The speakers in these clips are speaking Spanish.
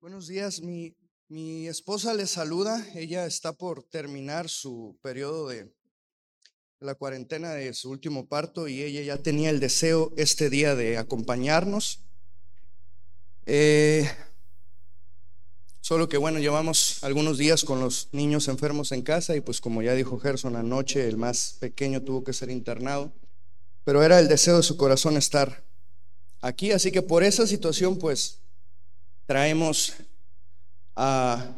Buenos días, mi, mi esposa le saluda. Ella está por terminar su periodo de la cuarentena de su último parto y ella ya tenía el deseo este día de acompañarnos. Eh, solo que bueno, llevamos algunos días con los niños enfermos en casa y pues como ya dijo Gerson, anoche el más pequeño tuvo que ser internado, pero era el deseo de su corazón estar aquí, así que por esa situación pues traemos a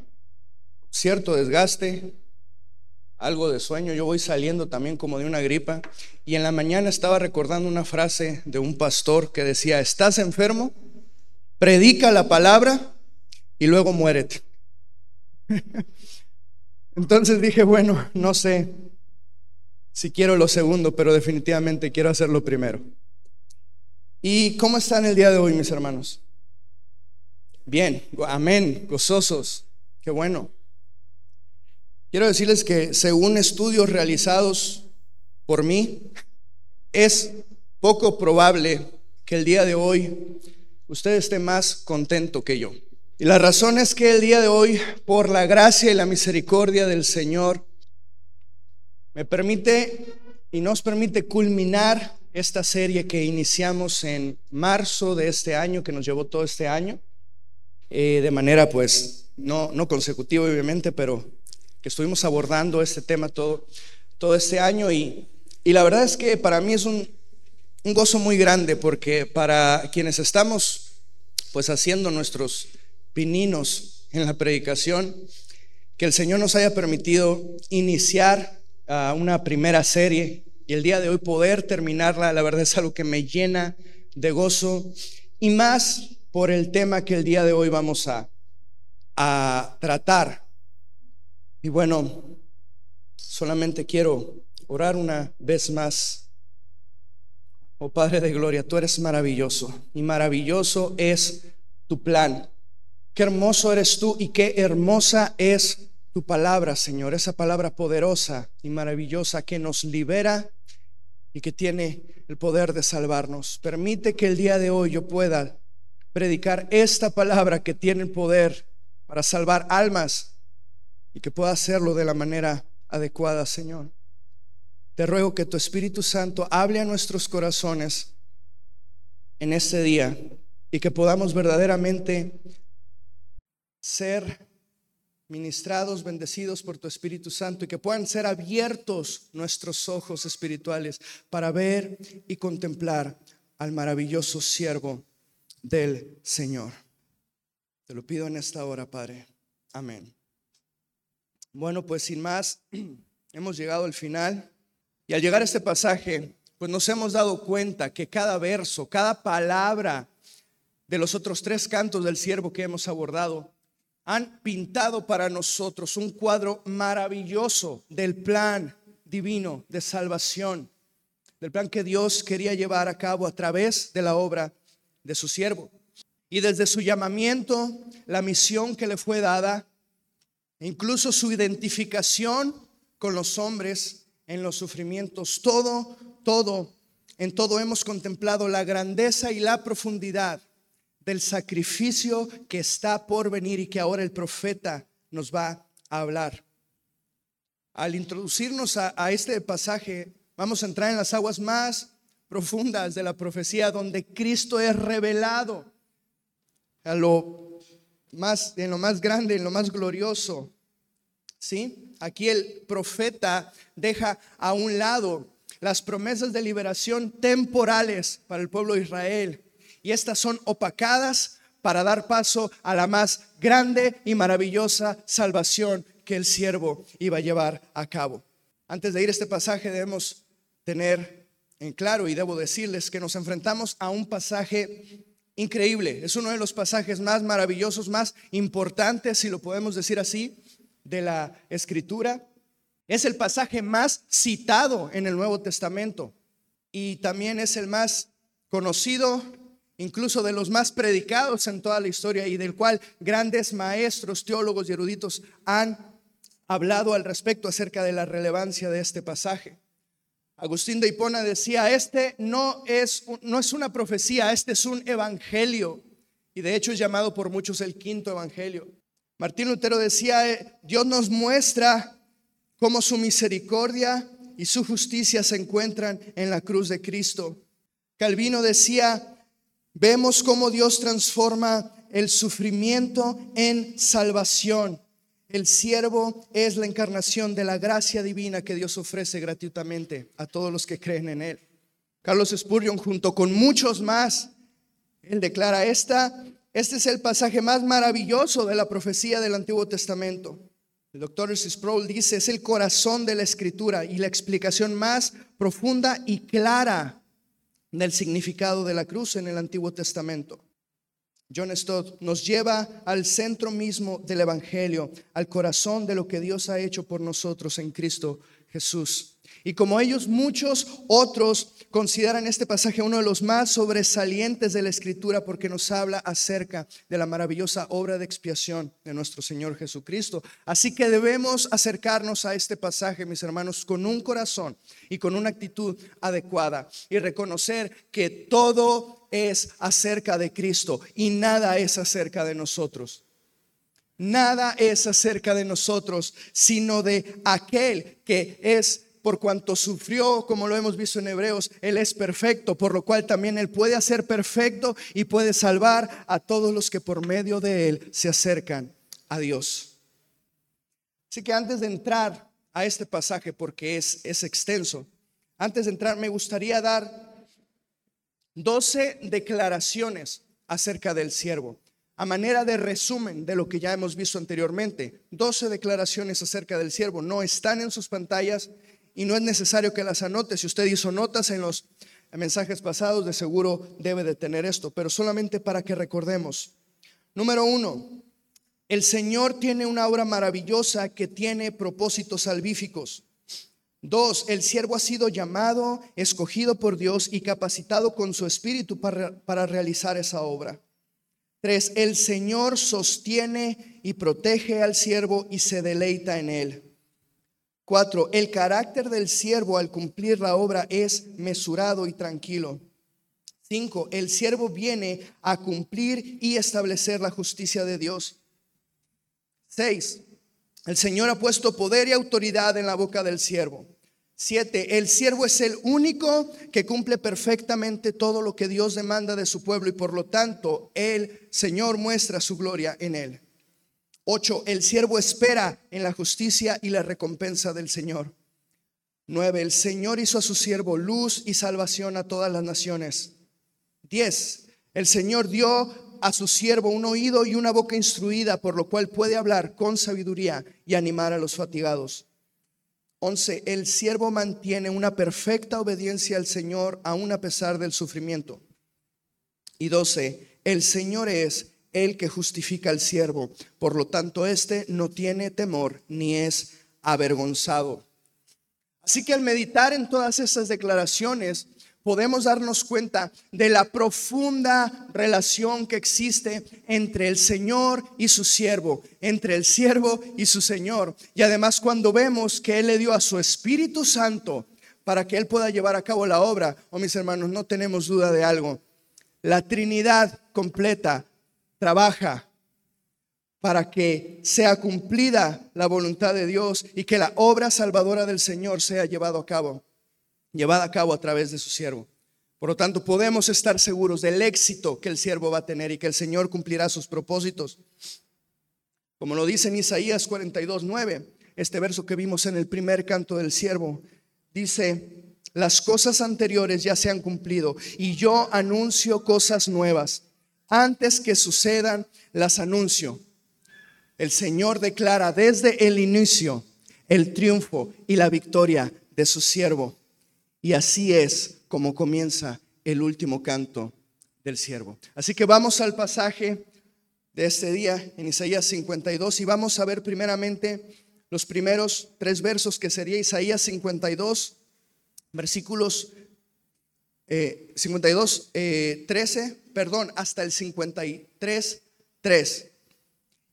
cierto desgaste, algo de sueño. Yo voy saliendo también como de una gripa y en la mañana estaba recordando una frase de un pastor que decía, estás enfermo, predica la palabra y luego muérete. Entonces dije, bueno, no sé si quiero lo segundo, pero definitivamente quiero hacerlo primero. ¿Y cómo están el día de hoy, mis hermanos? Bien, amén, gozosos, qué bueno. Quiero decirles que según estudios realizados por mí, es poco probable que el día de hoy usted esté más contento que yo. Y la razón es que el día de hoy, por la gracia y la misericordia del Señor, me permite y nos permite culminar esta serie que iniciamos en marzo de este año, que nos llevó todo este año. Eh, de manera pues no, no consecutiva obviamente, pero que estuvimos abordando este tema todo, todo este año. Y, y la verdad es que para mí es un, un gozo muy grande porque para quienes estamos pues haciendo nuestros pininos en la predicación, que el Señor nos haya permitido iniciar uh, una primera serie y el día de hoy poder terminarla, la verdad es algo que me llena de gozo. Y más por el tema que el día de hoy vamos a, a tratar. Y bueno, solamente quiero orar una vez más. Oh Padre de Gloria, tú eres maravilloso y maravilloso es tu plan. Qué hermoso eres tú y qué hermosa es tu palabra, Señor, esa palabra poderosa y maravillosa que nos libera y que tiene el poder de salvarnos. Permite que el día de hoy yo pueda predicar esta palabra que tiene el poder para salvar almas y que pueda hacerlo de la manera adecuada, Señor. Te ruego que tu Espíritu Santo hable a nuestros corazones en este día y que podamos verdaderamente ser ministrados, bendecidos por tu Espíritu Santo y que puedan ser abiertos nuestros ojos espirituales para ver y contemplar al maravilloso siervo del Señor. Te lo pido en esta hora, Padre. Amén. Bueno, pues sin más, hemos llegado al final. Y al llegar a este pasaje, pues nos hemos dado cuenta que cada verso, cada palabra de los otros tres cantos del siervo que hemos abordado, han pintado para nosotros un cuadro maravilloso del plan divino de salvación, del plan que Dios quería llevar a cabo a través de la obra de su siervo. Y desde su llamamiento, la misión que le fue dada, e incluso su identificación con los hombres en los sufrimientos, todo, todo, en todo hemos contemplado la grandeza y la profundidad del sacrificio que está por venir y que ahora el profeta nos va a hablar. Al introducirnos a, a este pasaje, vamos a entrar en las aguas más profundas de la profecía donde Cristo es revelado a lo más en lo más grande, en lo más glorioso. ¿Sí? Aquí el profeta deja a un lado las promesas de liberación temporales para el pueblo de Israel y estas son opacadas para dar paso a la más grande y maravillosa salvación que el siervo iba a llevar a cabo. Antes de ir a este pasaje debemos tener en claro y debo decirles que nos enfrentamos a un pasaje increíble. Es uno de los pasajes más maravillosos, más importantes, si lo podemos decir así, de la escritura. Es el pasaje más citado en el Nuevo Testamento y también es el más conocido, incluso de los más predicados en toda la historia y del cual grandes maestros, teólogos y eruditos han hablado al respecto acerca de la relevancia de este pasaje. Agustín de Hipona decía, este no es, no es una profecía, este es un evangelio. Y de hecho es llamado por muchos el quinto evangelio. Martín Lutero decía, eh, Dios nos muestra cómo su misericordia y su justicia se encuentran en la cruz de Cristo. Calvino decía, vemos cómo Dios transforma el sufrimiento en salvación. El siervo es la encarnación de la gracia divina que Dios ofrece gratuitamente a todos los que creen en Él. Carlos Spurgeon, junto con muchos más, él declara, esta, este es el pasaje más maravilloso de la profecía del Antiguo Testamento. El doctor Sproul dice, es el corazón de la escritura y la explicación más profunda y clara del significado de la cruz en el Antiguo Testamento. John Stott nos lleva al centro mismo del Evangelio, al corazón de lo que Dios ha hecho por nosotros en Cristo Jesús. Y como ellos, muchos otros consideran este pasaje uno de los más sobresalientes de la Escritura porque nos habla acerca de la maravillosa obra de expiación de nuestro Señor Jesucristo. Así que debemos acercarnos a este pasaje, mis hermanos, con un corazón y con una actitud adecuada y reconocer que todo es acerca de Cristo y nada es acerca de nosotros. Nada es acerca de nosotros, sino de aquel que es por cuanto sufrió, como lo hemos visto en Hebreos, Él es perfecto, por lo cual también Él puede hacer perfecto y puede salvar a todos los que por medio de Él se acercan a Dios. Así que antes de entrar a este pasaje, porque es, es extenso, antes de entrar me gustaría dar 12 declaraciones acerca del siervo a manera de resumen de lo que ya hemos visto anteriormente. 12 declaraciones acerca del siervo no están en sus pantallas y no es necesario que las anote. Si usted hizo notas en los mensajes pasados, de seguro debe de tener esto, pero solamente para que recordemos. Número uno, el Señor tiene una obra maravillosa que tiene propósitos salvíficos. Dos, el siervo ha sido llamado, escogido por Dios y capacitado con su espíritu para, para realizar esa obra. Tres, el Señor sostiene y protege al siervo y se deleita en él. Cuatro, el carácter del siervo al cumplir la obra es mesurado y tranquilo. Cinco, el siervo viene a cumplir y establecer la justicia de Dios. Seis, el Señor ha puesto poder y autoridad en la boca del siervo. Siete, el siervo es el único que cumple perfectamente todo lo que Dios demanda de su pueblo y por lo tanto el Señor muestra su gloria en él. 8. El siervo espera en la justicia y la recompensa del Señor. 9. El Señor hizo a su siervo luz y salvación a todas las naciones. 10. El Señor dio a su siervo un oído y una boca instruida, por lo cual puede hablar con sabiduría y animar a los fatigados. 11. El siervo mantiene una perfecta obediencia al Señor aun a pesar del sufrimiento. Y 12. El Señor es el que justifica al siervo. Por lo tanto, éste no tiene temor ni es avergonzado. Así que al meditar en todas esas declaraciones, podemos darnos cuenta de la profunda relación que existe entre el Señor y su siervo, entre el siervo y su Señor. Y además cuando vemos que Él le dio a su Espíritu Santo para que Él pueda llevar a cabo la obra, oh mis hermanos, no tenemos duda de algo. La Trinidad completa trabaja para que sea cumplida la voluntad de Dios y que la obra salvadora del Señor sea llevado a cabo, llevada a cabo a través de su siervo. Por lo tanto, podemos estar seguros del éxito que el siervo va a tener y que el Señor cumplirá sus propósitos. Como lo dice en Isaías 42, 9, este verso que vimos en el primer canto del siervo, dice, las cosas anteriores ya se han cumplido y yo anuncio cosas nuevas antes que sucedan, las anuncio. El Señor declara desde el inicio el triunfo y la victoria de su siervo. Y así es como comienza el último canto del siervo. Así que vamos al pasaje de este día en Isaías 52 y vamos a ver primeramente los primeros tres versos que sería Isaías 52, versículos 52, eh, 13, eh, perdón, hasta el 53, 3.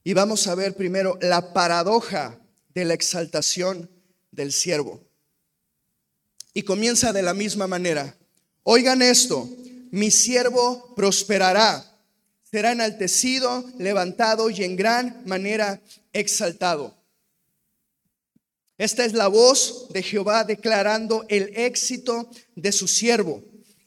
Y vamos a ver primero la paradoja de la exaltación del siervo. Y comienza de la misma manera. Oigan esto, mi siervo prosperará, será enaltecido, levantado y en gran manera exaltado. Esta es la voz de Jehová declarando el éxito de su siervo.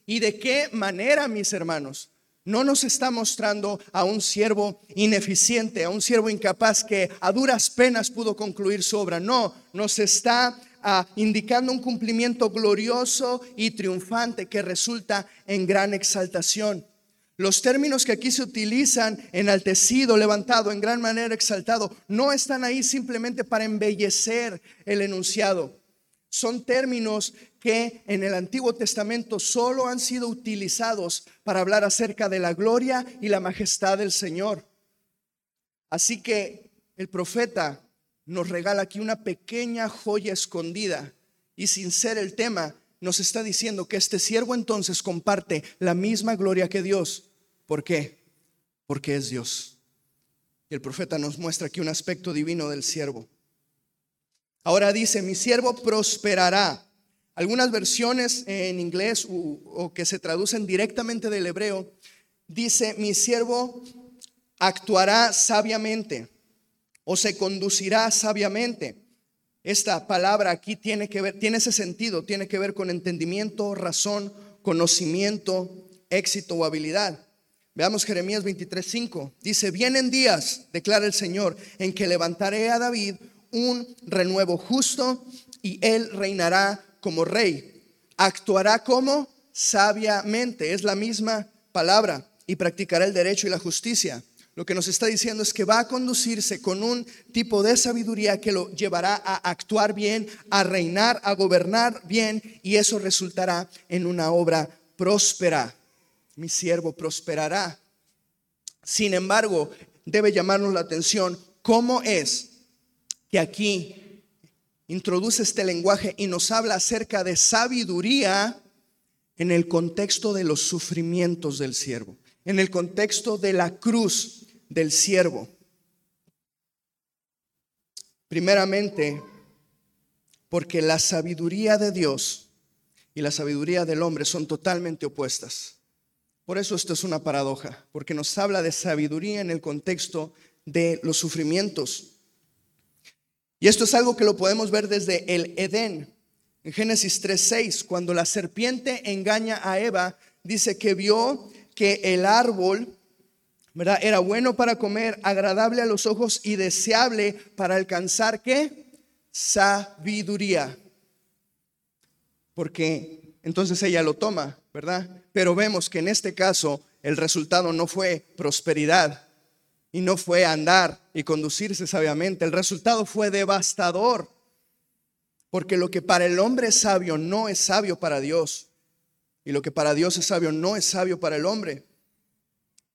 ¿Y de qué manera, mis hermanos? No nos está mostrando a un siervo ineficiente, a un siervo incapaz que a duras penas pudo concluir su obra. No, nos está ah, indicando un cumplimiento glorioso y triunfante que resulta en gran exaltación. Los términos que aquí se utilizan, enaltecido, levantado, en gran manera exaltado, no están ahí simplemente para embellecer el enunciado. Son términos que en el Antiguo Testamento solo han sido utilizados para hablar acerca de la gloria y la majestad del Señor. Así que el profeta nos regala aquí una pequeña joya escondida y sin ser el tema, nos está diciendo que este siervo entonces comparte la misma gloria que Dios ¿Por qué? Porque es Dios. Y el profeta nos muestra aquí un aspecto divino del siervo. Ahora dice, mi siervo prosperará. Algunas versiones en inglés o, que se traducen directamente del hebreo, dice, mi siervo actuará sabiamente o se conducirá sabiamente. Esta palabra aquí tiene que ver, tiene ese sentido, tiene que ver con entendimiento, razón, conocimiento, éxito o habilidad. Veamos Jeremías 23:5. Dice, vienen días, declara el Señor, en que levantaré a David un renuevo justo y él reinará como rey. Actuará como sabiamente, es la misma palabra, y practicará el derecho y la justicia. Lo que nos está diciendo es que va a conducirse con un tipo de sabiduría que lo llevará a actuar bien, a reinar, a gobernar bien, y eso resultará en una obra próspera mi siervo prosperará. Sin embargo, debe llamarnos la atención cómo es que aquí introduce este lenguaje y nos habla acerca de sabiduría en el contexto de los sufrimientos del siervo, en el contexto de la cruz del siervo. Primeramente, porque la sabiduría de Dios y la sabiduría del hombre son totalmente opuestas. Por eso esto es una paradoja, porque nos habla de sabiduría en el contexto de los sufrimientos. Y esto es algo que lo podemos ver desde el Edén. En Génesis 3:6, cuando la serpiente engaña a Eva, dice que vio que el árbol era bueno para comer, agradable a los ojos y deseable para alcanzar qué? Sabiduría. Porque entonces ella lo toma, ¿verdad? Pero vemos que en este caso el resultado no fue prosperidad y no fue andar y conducirse sabiamente. El resultado fue devastador. Porque lo que para el hombre es sabio no es sabio para Dios. Y lo que para Dios es sabio no es sabio para el hombre.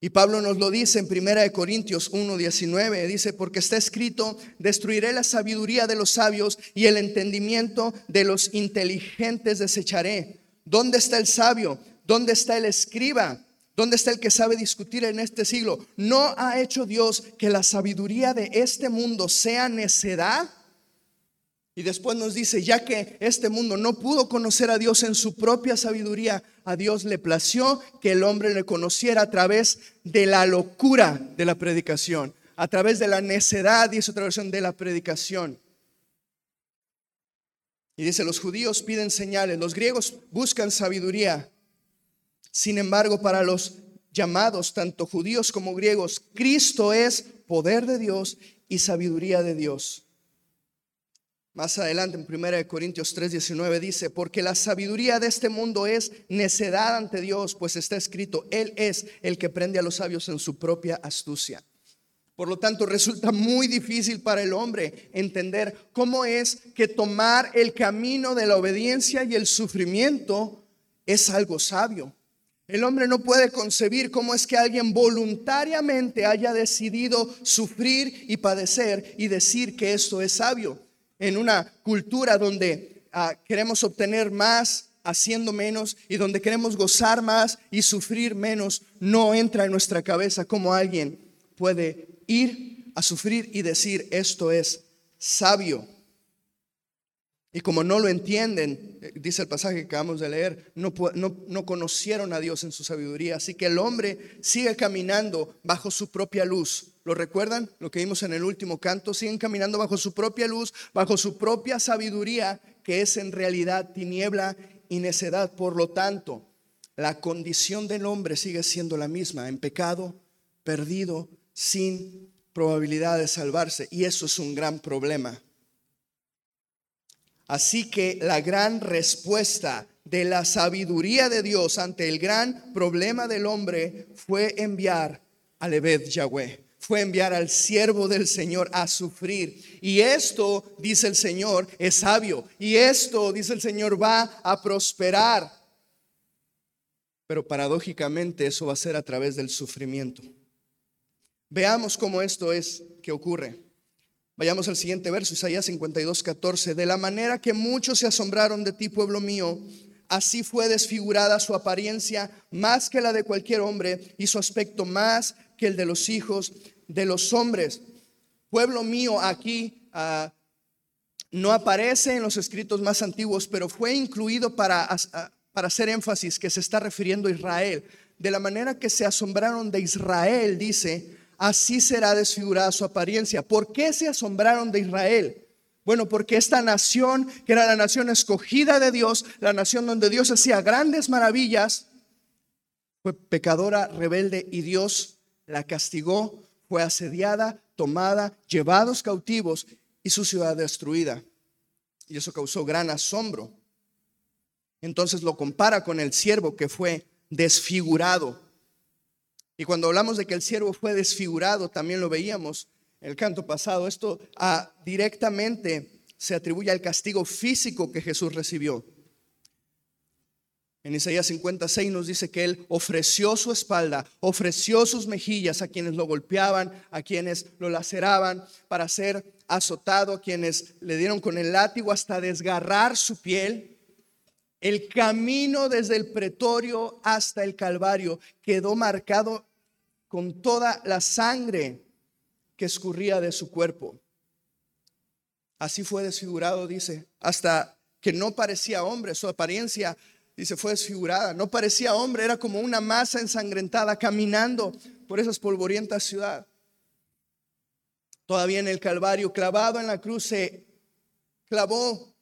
Y Pablo nos lo dice en 1 Corintios 1:19, dice, porque está escrito, destruiré la sabiduría de los sabios y el entendimiento de los inteligentes desecharé. ¿Dónde está el sabio? ¿Dónde está el escriba? ¿Dónde está el que sabe discutir en este siglo? ¿No ha hecho Dios que la sabiduría de este mundo sea necedad? Y después nos dice, ya que este mundo no pudo conocer a Dios en su propia sabiduría, a Dios le plació que el hombre le conociera a través de la locura de la predicación, a través de la necedad, y otra versión, de la predicación. Y dice, los judíos piden señales, los griegos buscan sabiduría, sin embargo, para los llamados, tanto judíos como griegos, Cristo es poder de Dios y sabiduría de Dios. Más adelante en 1 Corintios 3:19 dice, porque la sabiduría de este mundo es necedad ante Dios, pues está escrito, Él es el que prende a los sabios en su propia astucia. Por lo tanto, resulta muy difícil para el hombre entender cómo es que tomar el camino de la obediencia y el sufrimiento es algo sabio. El hombre no puede concebir cómo es que alguien voluntariamente haya decidido sufrir y padecer y decir que esto es sabio. En una cultura donde ah, queremos obtener más haciendo menos y donde queremos gozar más y sufrir menos, no entra en nuestra cabeza cómo alguien puede ir a sufrir y decir esto es sabio. Y como no lo entienden, eh, dice el pasaje que acabamos de leer, no, no, conocieron a Dios en su sabiduría. Así que el hombre sigue caminando bajo su propia luz. ¿Lo recuerdan? Lo que vimos en el último canto. Siguen caminando bajo su propia luz, bajo su propia sabiduría, que es en realidad tiniebla y necedad. Por lo tanto, la condición del hombre sigue siendo la misma, en pecado, perdido, sin probabilidad de salvarse. Y eso es un gran problema. Así que la gran respuesta de la sabiduría de Dios ante el gran problema del hombre fue enviar al Ebed Yahweh, fue enviar al siervo del Señor a sufrir. Y esto, dice el Señor, es sabio. Y esto, dice el Señor, va a prosperar. Pero paradójicamente eso va a ser a través del sufrimiento. Veamos cómo esto es que ocurre. Vayamos al siguiente verso, Isaías 52, 14. De la manera que muchos se asombraron de ti, pueblo mío, así fue desfigurada su apariencia más que la de cualquier hombre y su aspecto más que el de los hijos de los hombres. Pueblo mío aquí ah, no aparece en los escritos más antiguos, pero fue incluido para, para hacer énfasis que se está refiriendo a Israel. De la manera que se asombraron de Israel, dice, así será desfigurada su apariencia. ¿Por qué se asombraron de Israel? Bueno, porque esta nación, que era la nación escogida de Dios, la nación donde Dios hacía grandes maravillas, fue pecadora, rebelde y Dios la castigó, fue asediada, tomada, llevados cautivos y su ciudad destruida. Y eso causó gran asombro. Entonces lo compara con el siervo que fue desfigurado y cuando hablamos de que el siervo fue desfigurado, también lo veíamos el canto pasado. Esto ah, directamente se atribuye al castigo físico que Jesús recibió. En Isaías 56 nos dice que Él ofreció su espalda, ofreció sus mejillas a quienes lo golpeaban, a quienes lo laceraban, para ser azotado, a quienes le dieron con el látigo hasta desgarrar su piel. El camino desde el pretorio hasta el Calvario quedó marcado con toda la sangre que escurría de su cuerpo. Así fue desfigurado, dice, hasta que no parecía hombre, su apariencia, dice, fue desfigurada, no parecía hombre, era como una masa ensangrentada caminando por esa polvorientas ciudad. Todavía en el Calvario, clavado en la cruz, se clavó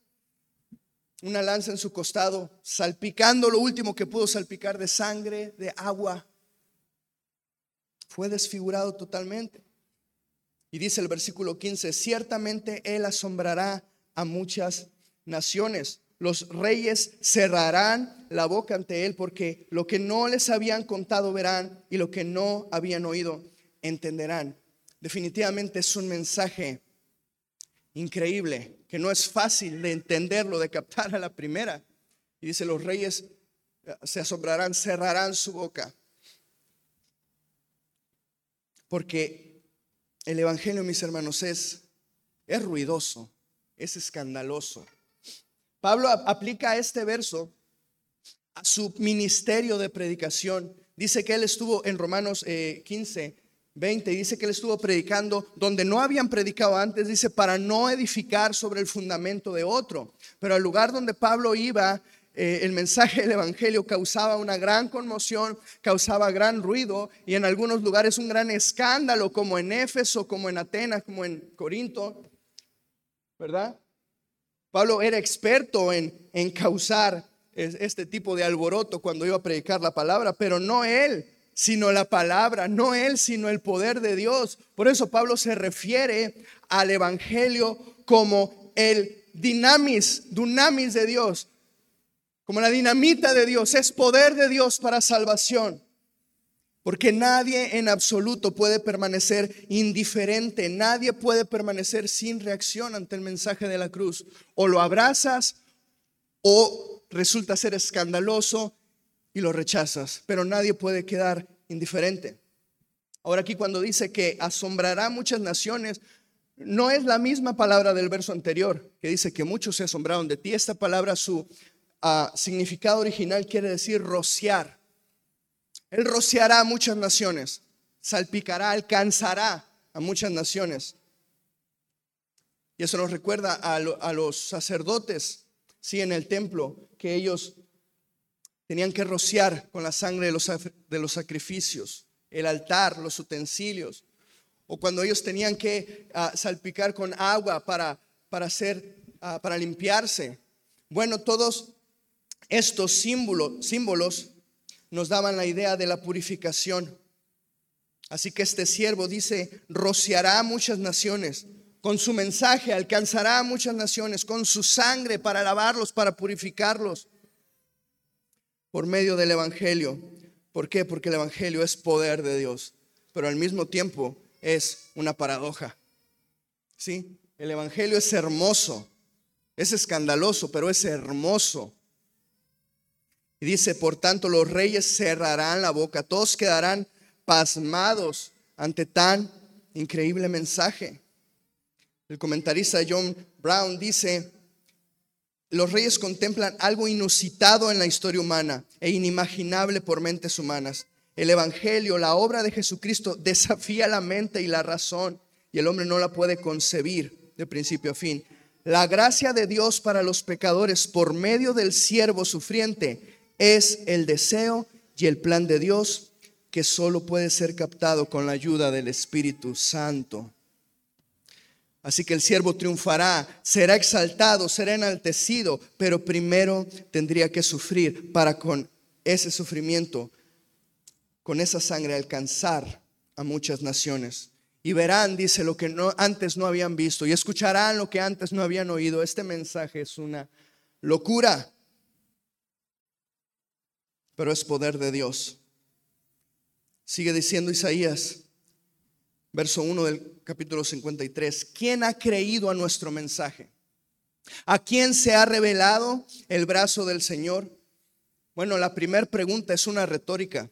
una lanza en su costado, salpicando lo último que pudo salpicar de sangre, de agua. Fue desfigurado totalmente. Y dice el versículo 15, ciertamente Él asombrará a muchas naciones. Los reyes cerrarán la boca ante Él porque lo que no les habían contado verán y lo que no habían oído entenderán. Definitivamente es un mensaje increíble, que no es fácil de entenderlo, de captar a la primera. Y dice, los reyes eh, se asombrarán, cerrarán su boca. Porque el Evangelio, mis hermanos, es, es ruidoso, es escandaloso. Pablo aplica este verso a su ministerio de predicación. Dice que él estuvo en Romanos 15, eh, 20 dice que él estuvo predicando donde no habían predicado antes, dice, para no edificar sobre el fundamento de otro. Pero al lugar donde Pablo iba, eh, el mensaje del Evangelio causaba una gran conmoción, causaba gran ruido y en algunos lugares un gran escándalo, como en Éfeso, como en Atenas, como en Corinto, ¿verdad? Pablo era experto en, en causar este tipo de alboroto cuando iba a predicar la palabra, pero no él sino la palabra, no él, sino el poder de Dios. Por eso Pablo se refiere al Evangelio como el dinamis, dunamis de Dios, como la dinamita de Dios, es poder de Dios para salvación. Porque nadie en absoluto puede permanecer indiferente, nadie puede permanecer sin reacción ante el mensaje de la cruz. O lo abrazas o resulta ser escandaloso y lo rechazas, pero nadie puede quedar indiferente. Ahora aquí cuando dice que asombrará muchas naciones, no es la misma palabra del verso anterior, que dice que muchos se asombraron de ti. Esta palabra, su ah, significado original quiere decir rociar. Él rociará a muchas naciones, salpicará, alcanzará a muchas naciones. Y eso nos recuerda a, los sacerdotes, sí, en el templo, que ellos tenían que rociar con la sangre de los, de los sacrificios, el altar, los utensilios, o cuando ellos tenían que ah, salpicar con agua para, para, hacer, ah, para limpiarse. Bueno, todos estos símbolos nos daban la idea de la purificación. Así que este siervo dice, rociará a muchas naciones, con su mensaje alcanzará a muchas naciones, con su sangre para lavarlos, para purificarlos, por medio del Evangelio. ¿Por qué? Porque el Evangelio es poder de Dios, pero al mismo tiempo es una paradoja. ¿Sí? El Evangelio es hermoso, es escandaloso, pero es hermoso. Dice, por tanto, los reyes cerrarán la boca, todos quedarán pasmados ante tan increíble mensaje. El comentarista John Brown dice, los reyes contemplan algo inusitado en la historia humana e inimaginable por mentes humanas. El Evangelio, la obra de Jesucristo, desafía la mente y la razón y el hombre no la puede concebir de principio a fin. La gracia de Dios para los pecadores por medio del siervo sufriente es el deseo y el plan de Dios que solo puede ser captado con la ayuda del Espíritu Santo. Así que el siervo triunfará, será exaltado, será enaltecido, pero primero tendría que sufrir para con ese sufrimiento, con esa sangre alcanzar a muchas naciones. Y verán, dice, lo que no, antes no habían visto y escucharán lo que antes no habían oído. Este mensaje es una locura, pero es poder de Dios. Sigue diciendo Isaías, verso 1 del capítulo 53, ¿quién ha creído a nuestro mensaje? ¿A quién se ha revelado el brazo del Señor? Bueno, la primera pregunta es una retórica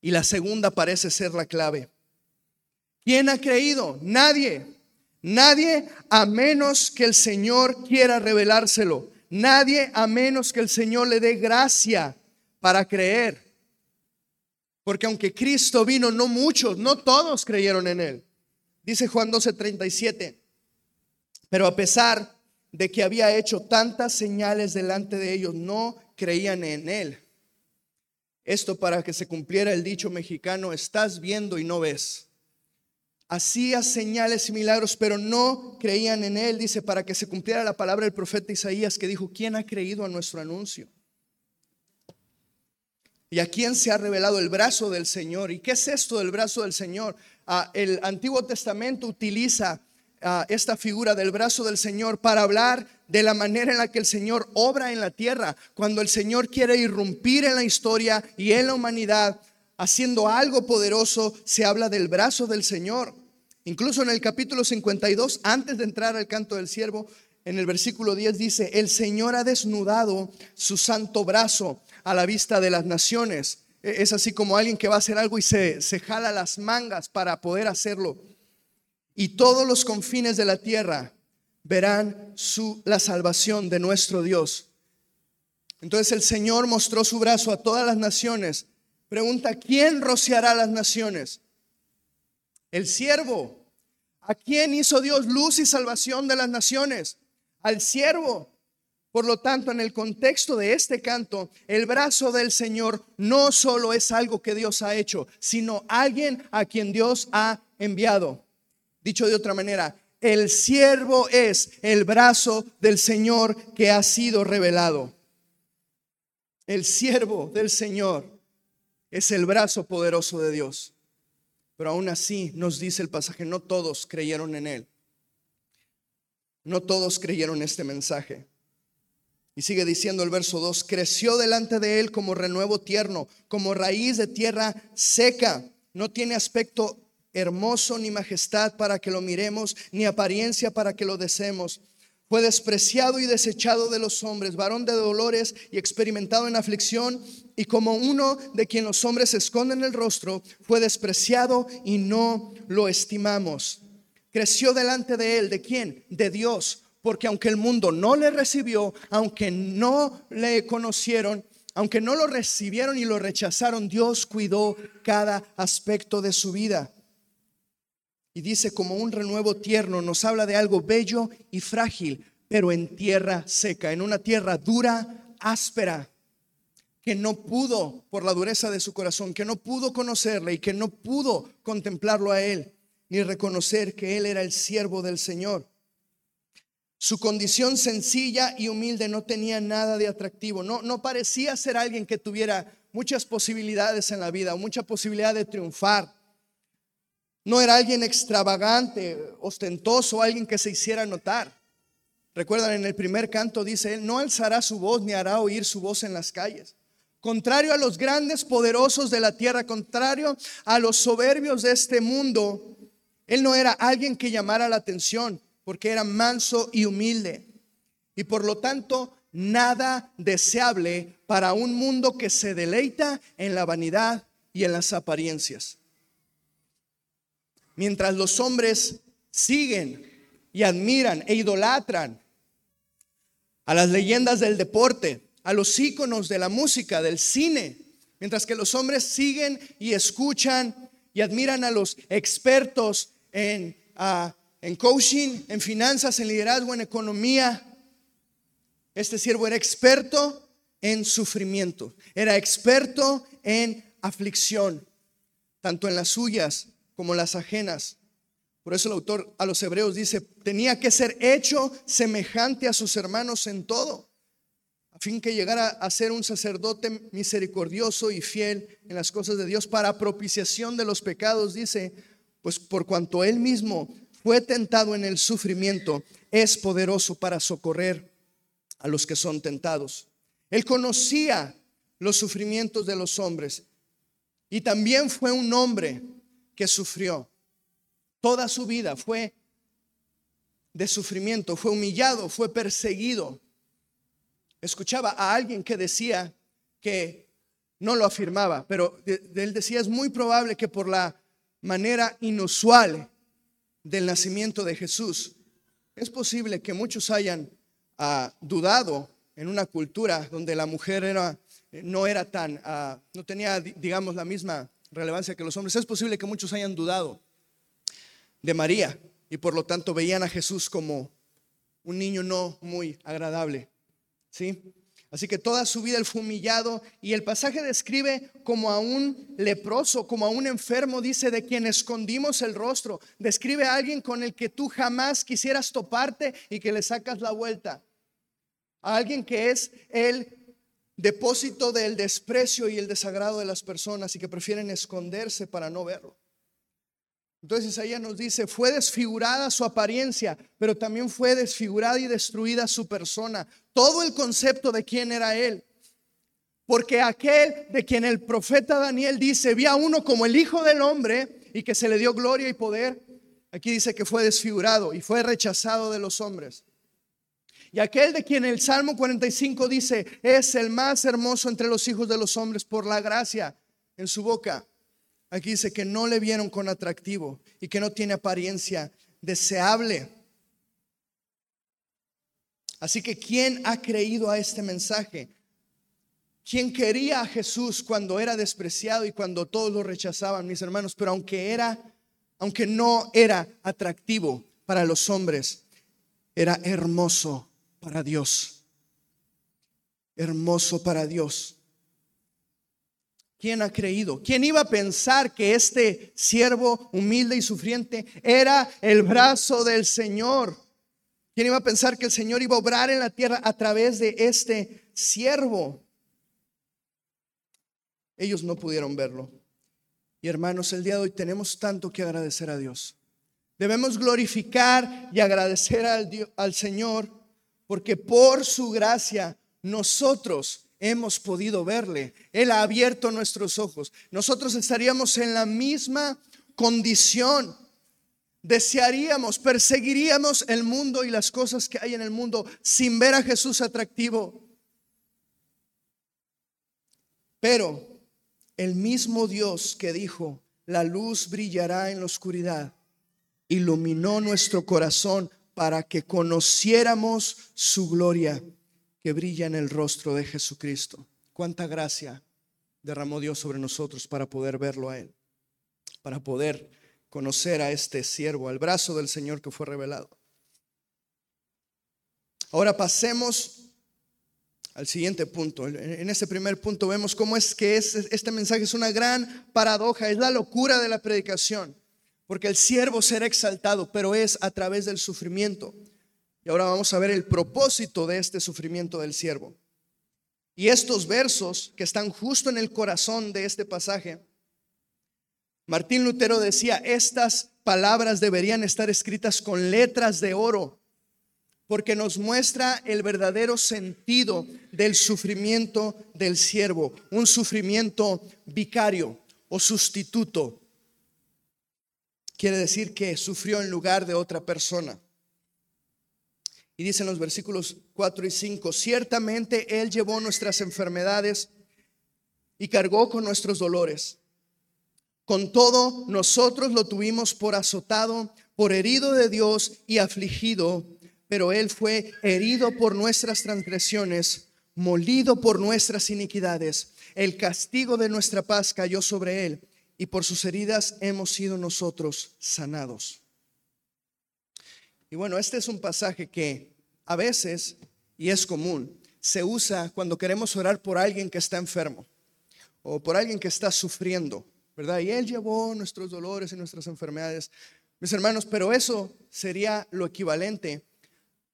y la segunda parece ser la clave. ¿Quién ha creído? Nadie. Nadie a menos que el Señor quiera revelárselo. Nadie a menos que el Señor le dé gracia para creer. Porque aunque Cristo vino, no muchos, no todos creyeron en Él. Dice Juan 12:37. Pero a pesar de que había hecho tantas señales delante de ellos, no creían en Él. Esto para que se cumpliera el dicho mexicano, estás viendo y no ves. Hacía señales y milagros, pero no creían en Él. Dice, para que se cumpliera la palabra del profeta Isaías que dijo, ¿quién ha creído a nuestro anuncio? ¿Y a quién se ha revelado el brazo del Señor? ¿Y qué es esto del brazo del Señor? Ah, el Antiguo Testamento utiliza ah, esta figura del brazo del Señor para hablar de la manera en la que el Señor obra en la tierra. Cuando el Señor quiere irrumpir en la historia y en la humanidad, haciendo algo poderoso, se habla del brazo del Señor. Incluso en el capítulo 52, antes de entrar al canto del siervo, en el versículo 10 dice, el Señor ha desnudado su santo brazo a la vista de las naciones. E, es así como alguien que va a hacer algo y se, se jala las mangas para poder hacerlo. Y todos los confines de la tierra verán su, la salvación de nuestro Dios. Entonces el Señor mostró su brazo a todas las naciones. Pregunta, ¿quién rociará las naciones? El siervo. ¿A quién hizo Dios luz y salvación de las naciones? Al siervo. Por lo tanto, en el contexto de este canto, el brazo del Señor no solo es algo que Dios ha hecho, sino alguien a quien Dios ha enviado. Dicho de otra manera, el siervo es el brazo del Señor que ha sido revelado. El siervo del Señor es el brazo poderoso de Dios. Pero aún así nos dice el pasaje, no todos creyeron en él. No todos creyeron este mensaje. Y sigue diciendo el verso 2, creció delante de él como renuevo tierno, como raíz de tierra seca. No tiene aspecto hermoso ni majestad para que lo miremos, ni apariencia para que lo deseemos. Fue despreciado y desechado de los hombres, varón de dolores y experimentado en aflicción, y como uno de quien los hombres esconden el rostro, fue despreciado y no lo estimamos. Creció delante de él, ¿de quién? De Dios porque aunque el mundo no le recibió, aunque no le conocieron, aunque no lo recibieron y lo rechazaron, Dios cuidó cada aspecto de su vida. Y dice como un renuevo tierno, nos habla de algo bello y frágil, pero en tierra seca, en una tierra dura, áspera, que no pudo, por la dureza de su corazón, que no pudo conocerle y que no pudo contemplarlo a él, ni reconocer que él era el siervo del Señor. Su condición sencilla y humilde no tenía nada de atractivo. No, no parecía ser alguien que tuviera muchas posibilidades en la vida, mucha posibilidad de triunfar. No era alguien extravagante, ostentoso, alguien que se hiciera notar. Recuerdan, en el primer canto dice él, no alzará su voz ni hará oír su voz en las calles. Contrario a los grandes poderosos de la tierra, contrario a los soberbios de este mundo, él no era alguien que llamara la atención porque era manso y humilde. Y por lo tanto, nada deseable para un mundo que se deleita en la vanidad y en las apariencias. Mientras los hombres siguen y admiran e idolatran a las leyendas del deporte, a los íconos de la música, del cine, mientras que los hombres siguen y escuchan y admiran a los expertos en a en coaching, en finanzas, en liderazgo, en economía. Este siervo era experto en sufrimiento, era experto en aflicción, tanto en las suyas como las ajenas. Por eso el autor a los hebreos dice, tenía que ser hecho semejante a sus hermanos en todo, a fin que llegara a ser un sacerdote misericordioso y fiel en las cosas de Dios para propiciación de los pecados, dice, pues por cuanto él mismo fue tentado en el sufrimiento, es poderoso para socorrer a los que son tentados. Él conocía los sufrimientos de los hombres y también fue un hombre que sufrió. Toda su vida fue de sufrimiento, fue humillado, fue perseguido. Escuchaba a alguien que decía que no lo afirmaba, pero él decía es muy probable que por la manera inusual del nacimiento de Jesús, es posible que muchos hayan ah, dudado en una cultura donde la mujer era, no era tan, ah, no tenía, digamos, la misma relevancia que los hombres. Es posible que muchos hayan dudado de María y por lo tanto veían a Jesús como un niño no muy agradable. ¿Sí? Así que toda su vida él fue humillado y el pasaje describe como a un leproso, como a un enfermo, dice, de quien escondimos el rostro. Describe a alguien con el que tú jamás quisieras toparte y que le sacas la vuelta. A alguien que es el depósito del desprecio y el desagrado de las personas y que prefieren esconderse para no verlo. Entonces ella nos dice, fue desfigurada su apariencia, pero también fue desfigurada y destruida su persona. Todo el concepto de quién era él. Porque aquel de quien el profeta Daniel dice, vi a uno como el Hijo del Hombre y que se le dio gloria y poder, aquí dice que fue desfigurado y fue rechazado de los hombres. Y aquel de quien el Salmo 45 dice, es el más hermoso entre los hijos de los hombres por la gracia en su boca. Aquí dice que no le vieron con atractivo y que no tiene apariencia deseable. Así que ¿quién ha creído a este mensaje? ¿Quién quería a Jesús cuando era despreciado y cuando todos lo rechazaban, mis hermanos? Pero aunque era, aunque no era atractivo para los hombres, era hermoso para Dios. Hermoso para Dios. ¿Quién ha creído? ¿Quién iba a pensar que este siervo humilde y sufriente era el brazo del Señor? ¿Quién iba a pensar que el Señor iba a obrar en la tierra a través de este siervo? Ellos no pudieron verlo. Y hermanos, el día de hoy tenemos tanto que agradecer a Dios. Debemos glorificar y agradecer al, al Señor porque por su gracia nosotros hemos podido verle. Él ha abierto nuestros ojos. Nosotros estaríamos en la misma condición. Desearíamos, perseguiríamos el mundo y las cosas que hay en el mundo sin ver a Jesús atractivo. Pero el mismo Dios que dijo, la luz brillará en la oscuridad, iluminó nuestro corazón para que conociéramos su gloria que brilla en el rostro de Jesucristo. Cuánta gracia derramó Dios sobre nosotros para poder verlo a Él, para poder conocer a este siervo, al brazo del Señor que fue revelado. Ahora pasemos al siguiente punto. En este primer punto vemos cómo es que este mensaje es una gran paradoja, es la locura de la predicación, porque el siervo será exaltado, pero es a través del sufrimiento. Y ahora vamos a ver el propósito de este sufrimiento del siervo. Y estos versos que están justo en el corazón de este pasaje, Martín Lutero decía, estas palabras deberían estar escritas con letras de oro, porque nos muestra el verdadero sentido del sufrimiento del siervo, un sufrimiento vicario o sustituto. Quiere decir que sufrió en lugar de otra persona. Y dicen los versículos 4 y 5, ciertamente Él llevó nuestras enfermedades y cargó con nuestros dolores. Con todo, nosotros lo tuvimos por azotado, por herido de Dios y afligido, pero Él fue herido por nuestras transgresiones, molido por nuestras iniquidades. El castigo de nuestra paz cayó sobre Él, y por sus heridas hemos sido nosotros sanados. Y bueno, este es un pasaje que a veces, y es común, se usa cuando queremos orar por alguien que está enfermo o por alguien que está sufriendo, ¿verdad? Y Él llevó nuestros dolores y nuestras enfermedades. Mis hermanos, pero eso sería lo equivalente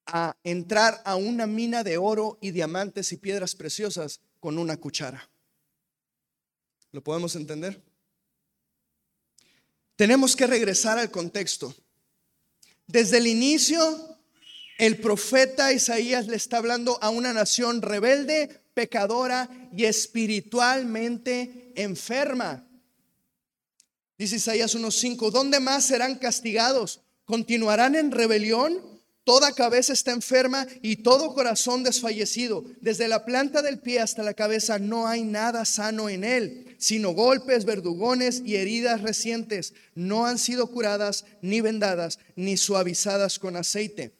a entrar a una mina de oro y diamantes y piedras preciosas con una cuchara. ¿Lo podemos entender? Tenemos que regresar al contexto. Desde el inicio, el profeta Isaías le está hablando a una nación rebelde, pecadora y espiritualmente enferma. Dice Isaías 1.5, ¿dónde más serán castigados? ¿Continuarán en rebelión? Toda cabeza está enferma y todo corazón desfallecido. Desde la planta del pie hasta la cabeza no hay nada sano en él, sino golpes, verdugones y heridas recientes. No han sido curadas, ni vendadas, ni suavizadas con aceite.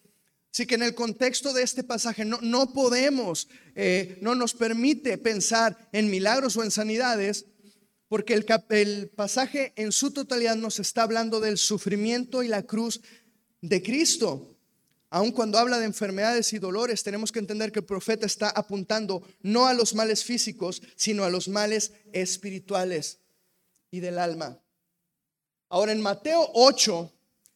Así que en el contexto de este pasaje no, no podemos, eh, no nos permite pensar en milagros o en sanidades, porque el, el pasaje en su totalidad nos está hablando del sufrimiento y la cruz de Cristo. Aun cuando habla de enfermedades y dolores, tenemos que entender que el profeta está apuntando no a los males físicos, sino a los males espirituales y del alma. Ahora en Mateo 8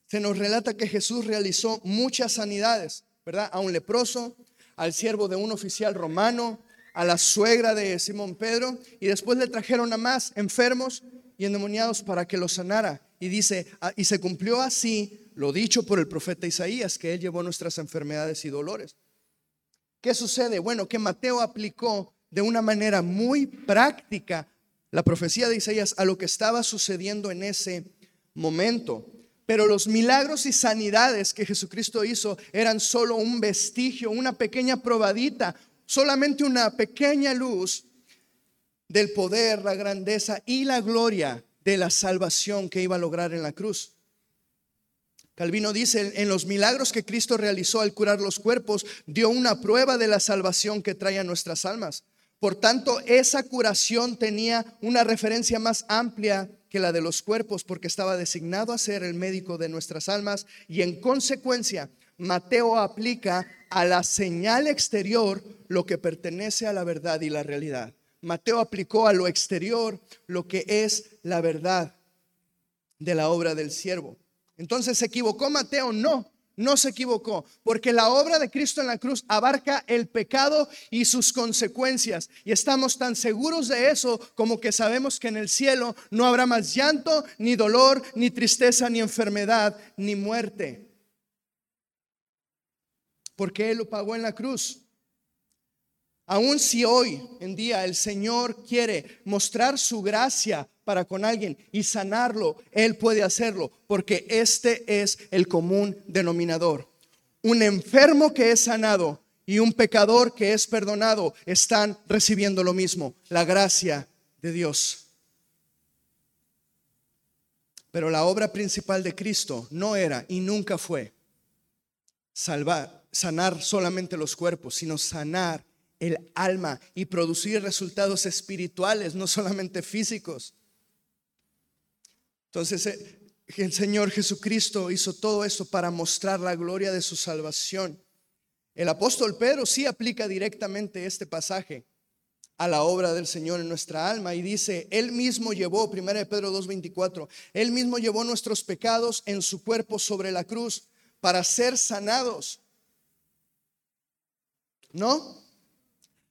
se nos relata que Jesús realizó muchas sanidades, ¿verdad? A un leproso, al siervo de un oficial romano, a la suegra de Simón Pedro, y después le trajeron a más enfermos y endemoniados para que los sanara. Y dice, ah, y se cumplió así lo dicho por el profeta Isaías, que él llevó nuestras enfermedades y dolores. ¿Qué sucede? Bueno, que Mateo aplicó de una manera muy práctica la profecía de Isaías a lo que estaba sucediendo en ese momento. Pero los milagros y sanidades que Jesucristo hizo eran solo un vestigio, una pequeña probadita, solamente una pequeña luz del poder, la grandeza y la gloria de la salvación que iba a lograr en la cruz. Calvino dice, en los milagros que Cristo realizó al curar los cuerpos, dio una prueba de la salvación que trae a nuestras almas. Por tanto, esa curación tenía una referencia más amplia que la de los cuerpos, porque estaba designado a ser el médico de nuestras almas y en consecuencia, Mateo aplica a la señal exterior lo que pertenece a la verdad y la realidad. Mateo aplicó a lo exterior lo que es la verdad de la obra del siervo. Entonces, ¿se equivocó Mateo? No, no se equivocó, porque la obra de Cristo en la cruz abarca el pecado y sus consecuencias. Y estamos tan seguros de eso como que sabemos que en el cielo no habrá más llanto, ni dolor, ni tristeza, ni enfermedad, ni muerte. Porque Él lo pagó en la cruz. Aun si hoy en día el Señor quiere mostrar su gracia para con alguien y sanarlo, Él puede hacerlo, porque este es el común denominador. Un enfermo que es sanado y un pecador que es perdonado están recibiendo lo mismo, la gracia de Dios. Pero la obra principal de Cristo no era y nunca fue salvar, sanar solamente los cuerpos, sino sanar el alma y producir resultados espirituales, no solamente físicos. Entonces, eh, el Señor Jesucristo hizo todo eso para mostrar la gloria de su salvación. El apóstol Pedro sí aplica directamente este pasaje a la obra del Señor en nuestra alma y dice, Él mismo llevó, 1 Pedro 2.24, Él mismo llevó nuestros pecados en su cuerpo sobre la cruz para ser sanados. ¿No?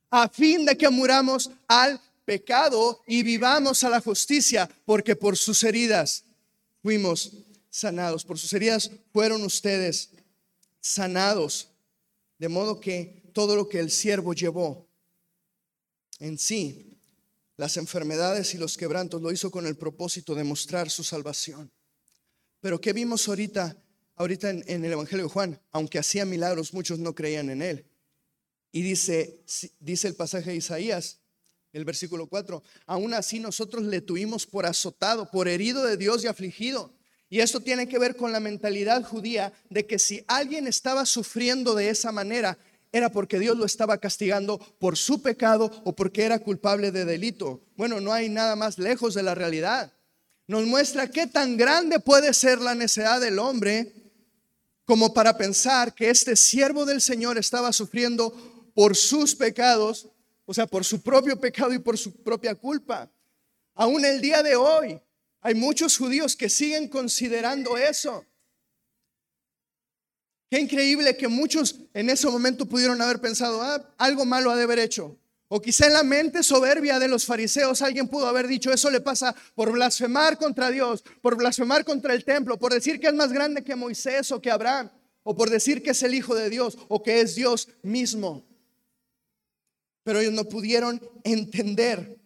A fin de que muramos al pecado y vivamos a la justicia, porque por sus heridas fuimos sanados, por sus heridas fueron ustedes sanados. De modo que todo lo que el siervo llevó en sí, las enfermedades y los quebrantos, lo hizo con el propósito de mostrar su salvación. Pero ¿qué vimos ahorita, ahorita en, el Evangelio de Juan? Aunque hacía milagros, muchos no creían en él. Y dice, dice el pasaje de Isaías, el versículo 4, aún así nosotros le tuvimos por azotado, por herido de Dios y afligido. Y esto tiene que ver con la mentalidad judía de que si alguien estaba sufriendo de esa manera, era porque Dios lo estaba castigando por su pecado o porque era culpable de delito. Bueno, no hay nada más lejos de la realidad. Nos muestra qué tan grande puede ser la necedad del hombre como para pensar que este siervo del Señor estaba sufriendo por sus pecados, o sea, por su propio pecado y por su propia culpa. Aún el día de hoy, hay muchos judíos que siguen considerando eso. Qué increíble que muchos en ese momento pudieron haber pensado, ah, algo malo ha de haber hecho. O quizá en la mente soberbia de los fariseos alguien pudo haber dicho, eso le pasa por blasfemar contra Dios, por blasfemar contra el templo, por decir que es más grande que Moisés o que Abraham, o por decir que es el Hijo de Dios o que es Dios mismo. Pero ellos no pudieron entender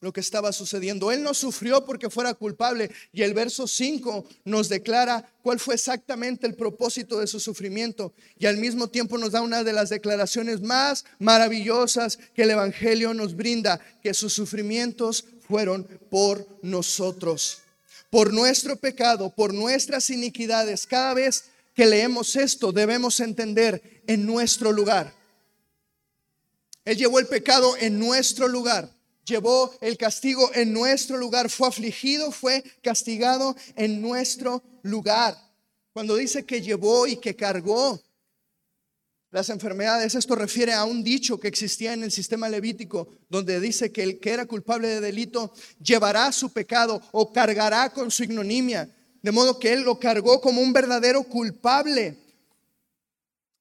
lo que estaba sucediendo. Él no sufrió porque fuera culpable y el verso 5 nos declara cuál fue exactamente el propósito de su sufrimiento y al mismo tiempo nos da una de las declaraciones más maravillosas que el Evangelio nos brinda, que sus sufrimientos fueron por nosotros, por nuestro pecado, por nuestras iniquidades. Cada vez que leemos esto debemos entender en nuestro lugar. Él llevó el pecado en nuestro lugar. Llevó el castigo en nuestro lugar, fue afligido, fue castigado en nuestro lugar. Cuando dice que llevó y que cargó las enfermedades, esto refiere a un dicho que existía en el sistema levítico, donde dice que el que era culpable de delito llevará su pecado o cargará con su ignominia, de modo que él lo cargó como un verdadero culpable,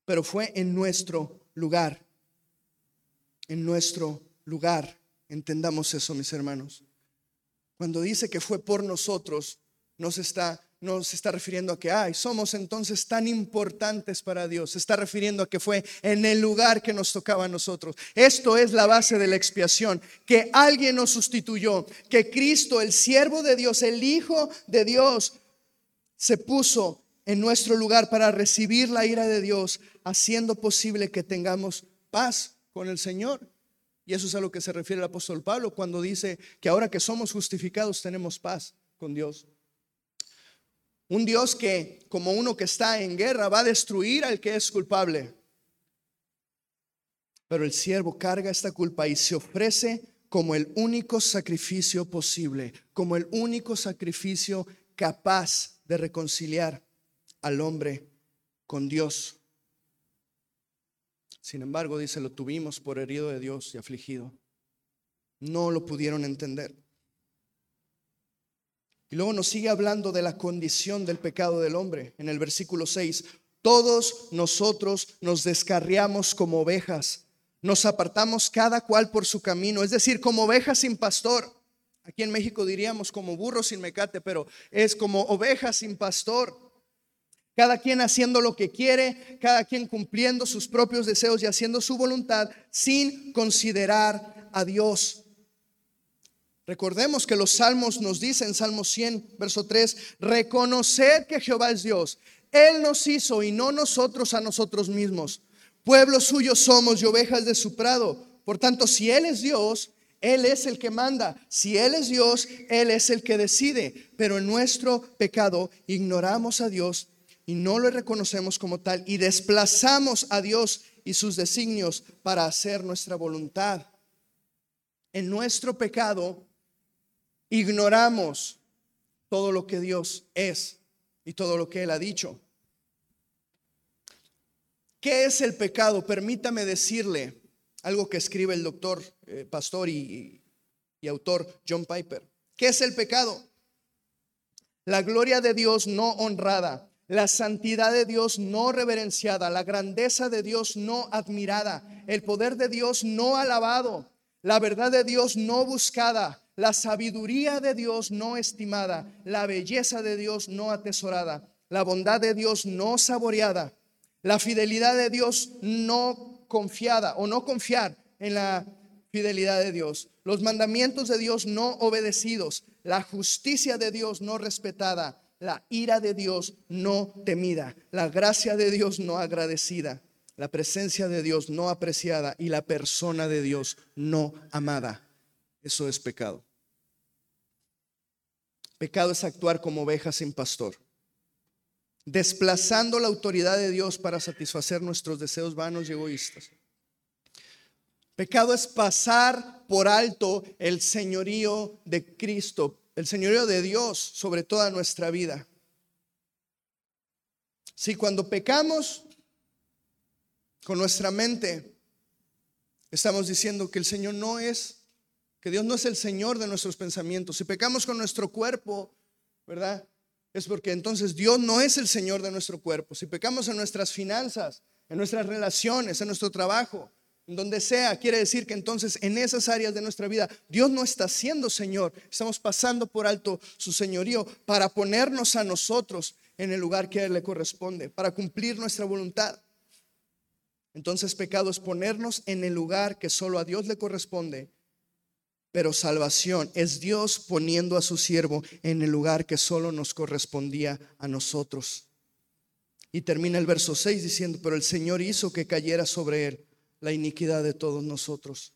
pero fue en nuestro lugar, en nuestro lugar. Entendamos eso, mis hermanos. Cuando dice que fue por nosotros, no se está, no se está refiriendo a que, ay, somos entonces tan importantes para Dios. Se está refiriendo a que fue en el lugar que nos tocaba a nosotros. Esto es la base de la expiación, que alguien nos sustituyó, que Cristo, el siervo de Dios, el Hijo de Dios, se puso en nuestro lugar para recibir la ira de Dios, haciendo posible que tengamos paz con el Señor. Y eso es a lo que se refiere el apóstol Pablo cuando dice que ahora que somos justificados tenemos paz con Dios. Un Dios que, como uno que está en guerra, va a destruir al que es culpable. Pero el siervo carga esta culpa y se ofrece como el único sacrificio posible, como el único sacrificio capaz de reconciliar al hombre con Dios. Sin embargo, dice, lo tuvimos por herido de Dios y afligido. No lo pudieron entender. Y luego nos sigue hablando de la condición del pecado del hombre en el versículo 6. Todos nosotros nos descarriamos como ovejas, nos apartamos cada cual por su camino, es decir, como ovejas sin pastor. Aquí en México diríamos como burros sin mecate, pero es como ovejas sin pastor cada quien haciendo lo que quiere, cada quien cumpliendo sus propios deseos y haciendo su voluntad sin considerar a Dios. Recordemos que los salmos nos dicen, Salmo 100, verso 3, reconocer que Jehová es Dios. Él nos hizo y no nosotros a nosotros mismos. Pueblo suyo somos y ovejas de su prado. Por tanto, si Él es Dios, Él es el que manda. Si Él es Dios, Él es el que decide. Pero en nuestro pecado ignoramos a Dios y no lo reconocemos como tal y desplazamos a Dios y sus designios para hacer nuestra voluntad. En nuestro pecado ignoramos todo lo que Dios es y todo lo que Él ha dicho. ¿Qué es el pecado? Permítame decirle algo que escribe el doctor, eh, pastor y, y autor John Piper. ¿Qué es el pecado? La gloria de Dios no honrada, la santidad de Dios no reverenciada, la grandeza de Dios no admirada, el poder de Dios no alabado, la verdad de Dios no buscada, la sabiduría de Dios no estimada, la belleza de Dios no atesorada, la bondad de Dios no saboreada, la fidelidad de Dios no confiada o no confiar en la fidelidad de Dios, los mandamientos de Dios no obedecidos, la justicia de Dios no respetada, la ira de Dios no temida, la gracia de Dios no agradecida, la presencia de Dios no apreciada y la persona de Dios no amada. Eso es pecado. Pecado es actuar como oveja sin pastor, desplazando la autoridad de Dios para satisfacer nuestros deseos vanos y egoístas. Pecado es pasar por alto el señorío de Cristo, el señorío de Dios sobre toda nuestra vida. Si cuando pecamos con nuestra mente, estamos diciendo que el Señor no es, que Dios no es el Señor de nuestros pensamientos. Si pecamos con nuestro cuerpo, ¿verdad? Es porque entonces Dios no es el Señor de nuestro cuerpo. Si pecamos en nuestras finanzas, en nuestras relaciones, en nuestro trabajo, donde sea, quiere decir que entonces en esas áreas de nuestra vida Dios no está siendo Señor. Estamos pasando por alto su señorío para ponernos a nosotros en el lugar que Él le corresponde, para cumplir nuestra voluntad. Entonces pecado es ponernos en el lugar que solo a Dios le corresponde. Pero salvación es Dios poniendo a su siervo en el lugar que solo nos correspondía a nosotros. Y termina el verso 6 diciendo, pero el Señor hizo que cayera sobre él la iniquidad de todos nosotros.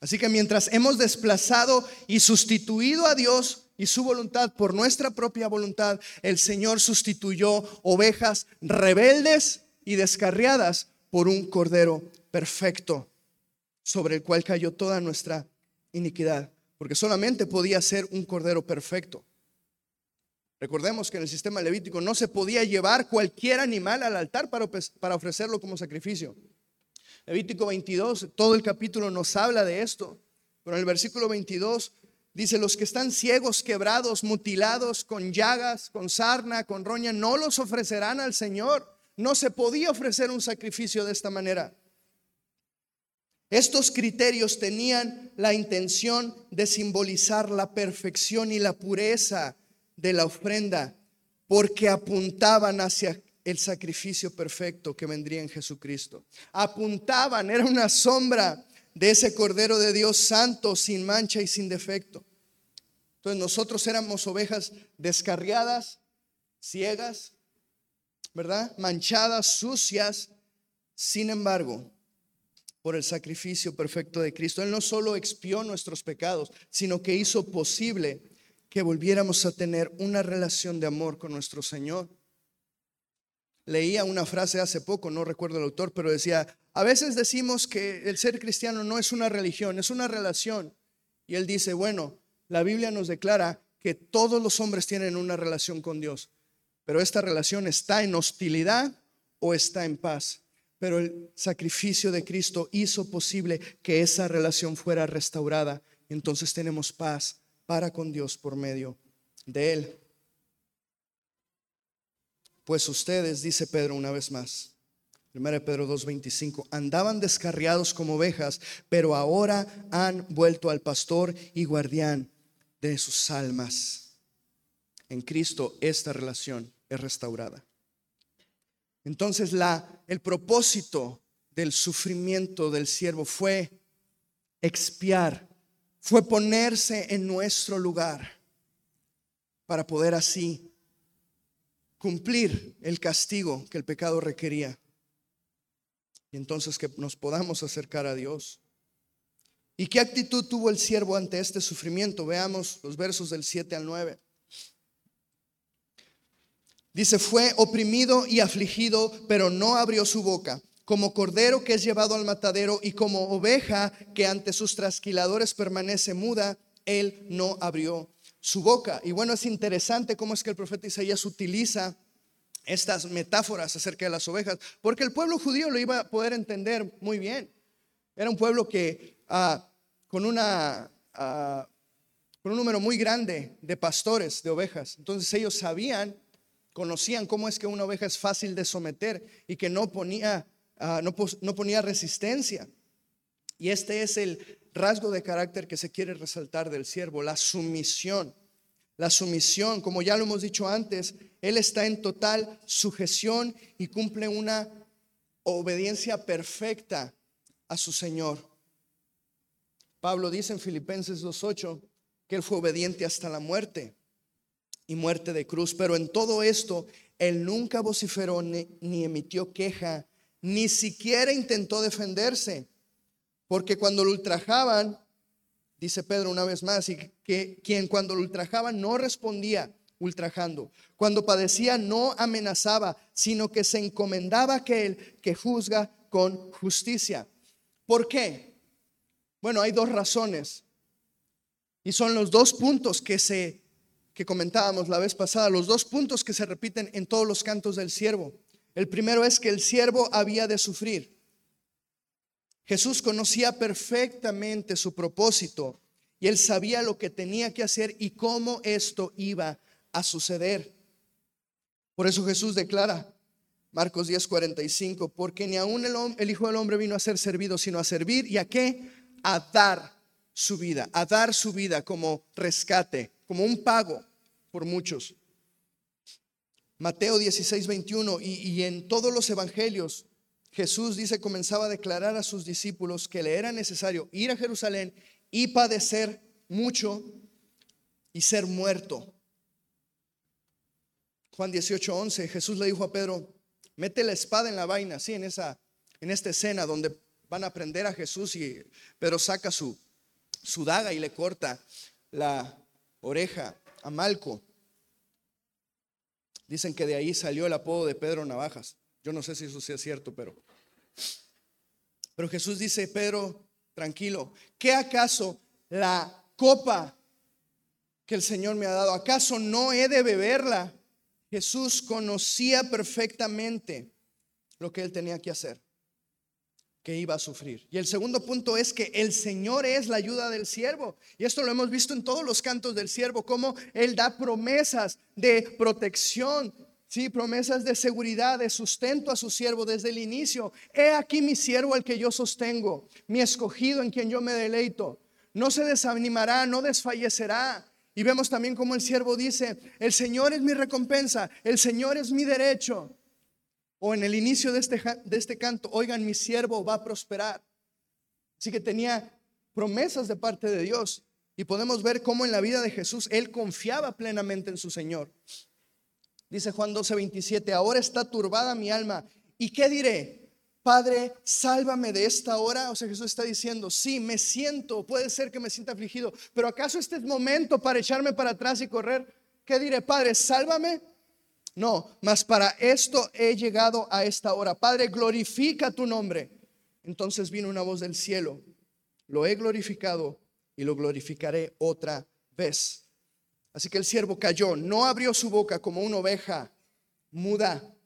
Así que mientras hemos desplazado y sustituido a Dios y su voluntad por nuestra propia voluntad, el Señor sustituyó ovejas rebeldes y descarriadas por un cordero perfecto sobre el cual cayó toda nuestra iniquidad, porque solamente podía ser un cordero perfecto. Recordemos que en el sistema levítico no se podía llevar cualquier animal al altar para, ofrecerlo como sacrificio. Levítico 22, todo el capítulo nos habla de esto, pero en el versículo 22 dice, los que están ciegos, quebrados, mutilados, con llagas, con sarna, con roña, no los ofrecerán al Señor. No se podía ofrecer un sacrificio de esta manera. Estos criterios tenían la intención de simbolizar la perfección y la pureza de la ofrenda, porque apuntaban hacia el sacrificio perfecto que vendría en Jesucristo. Apuntaban, era una sombra de ese Cordero de Dios santo, sin mancha y sin defecto. Entonces nosotros éramos ovejas descarriadas, ciegas, ¿verdad? Manchadas, sucias. Sin embargo, por el sacrificio perfecto de Cristo, Él no solo expió nuestros pecados, sino que hizo posible que volviéramos a tener una relación de amor con nuestro Señor. Leía una frase hace poco, no recuerdo el autor, pero decía, a veces decimos que el ser cristiano no es una religión, es una relación. Y él dice, bueno, la Biblia nos declara que todos los hombres tienen una relación con Dios, pero esta relación está en hostilidad o está en paz. Pero el sacrificio de Cristo hizo posible que esa relación fuera restaurada. Entonces tenemos paz para con Dios por medio de Él. Pues ustedes, dice Pedro una vez más, 1 Pedro 2:25, andaban descarriados como ovejas, pero ahora han vuelto al pastor y guardián de sus almas. En Cristo esta relación es restaurada. Entonces la, el propósito del sufrimiento del siervo fue expiar, fue ponerse en nuestro lugar para poder así cumplir el castigo que el pecado requería. Y entonces que nos podamos acercar a Dios. ¿Y qué actitud tuvo el siervo ante este sufrimiento? Veamos los versos del 7 al 9. Dice, fue oprimido y afligido, pero no abrió su boca, como cordero que es llevado al matadero y como oveja que ante sus trasquiladores permanece muda, él no abrió su boca. Y bueno, es interesante cómo es que el profeta Isaías utiliza estas metáforas acerca de las ovejas, porque el pueblo judío lo iba a poder entender muy bien. Era un pueblo que ah, con, una, ah, con un número muy grande de pastores de ovejas, entonces ellos sabían, conocían cómo es que una oveja es fácil de someter y que no ponía, ah, no, no ponía resistencia. Y este es el rasgo de carácter que se quiere resaltar del siervo, la sumisión. La sumisión, como ya lo hemos dicho antes, Él está en total sujeción y cumple una obediencia perfecta a su Señor. Pablo dice en Filipenses 2.8 que Él fue obediente hasta la muerte y muerte de cruz, pero en todo esto Él nunca vociferó ni, emitió queja, ni siquiera intentó defenderse, porque cuando lo ultrajaban, dice Pedro una vez más, y que quien cuando lo ultrajaban no respondía ultrajando, cuando padecía no amenazaba, sino que se encomendaba a aquel que juzga con justicia. ¿Por qué? Bueno, hay dos razones. Y son los dos puntos que se que comentábamos la vez pasada, los dos puntos que se repiten en todos los cantos del siervo. El primero es que el siervo había de sufrir. Jesús conocía perfectamente su propósito y él sabía lo que tenía que hacer y cómo esto iba a suceder. Por eso Jesús declara, Marcos 10:45, porque ni aún el, el, Hijo del Hombre vino a ser servido, sino a servir y a qué? A dar su vida, a dar su vida como rescate, como un pago por muchos. Mateo 16:21 y, y en todos los evangelios Jesús dice, comenzaba a declarar a sus discípulos que le era necesario ir a Jerusalén y padecer mucho y ser muerto. Juan 18:11, Jesús le dijo a Pedro, mete la espada en la vaina, sí, en esa, en esta escena donde van a prender a Jesús y Pedro saca su, su daga y le corta la oreja a Malco. Dicen que de ahí salió el apodo de Pedro Navajas. Yo no sé si eso sea cierto, pero... Pero Jesús dice, Pedro, tranquilo, ¿qué acaso la copa que el Señor me ha dado, acaso no he de beberla? Jesús conocía perfectamente lo que él tenía que hacer, que iba a sufrir. Y el segundo punto es que el Señor es la ayuda del siervo. Y esto lo hemos visto en todos los cantos del siervo, cómo él da promesas de protección, Sí, promesas de seguridad, de sustento a su siervo desde el inicio. He aquí mi siervo al que yo sostengo, mi escogido en quien yo me deleito. No se desanimará, no desfallecerá. Y vemos también como el siervo dice, el Señor es mi recompensa, el Señor es mi derecho. O en el inicio de este, de este canto, oigan, mi siervo va a prosperar. Así que tenía promesas de parte de Dios. Y podemos ver cómo en la vida de Jesús él confiaba plenamente en su Señor. Dice Juan 12, 27, ahora está turbada mi alma. ¿Y qué diré? Padre, sálvame de esta hora. O sea, Jesús está diciendo, sí, me siento, puede ser que me sienta afligido, pero ¿acaso este es momento para echarme para atrás y correr? ¿Qué diré, Padre, sálvame? No, mas para esto he llegado a esta hora. Padre, glorifica tu nombre. Entonces vino una voz del cielo. Lo he glorificado y lo glorificaré otra vez. Así que el siervo cayó, no abrió su boca como una oveja muda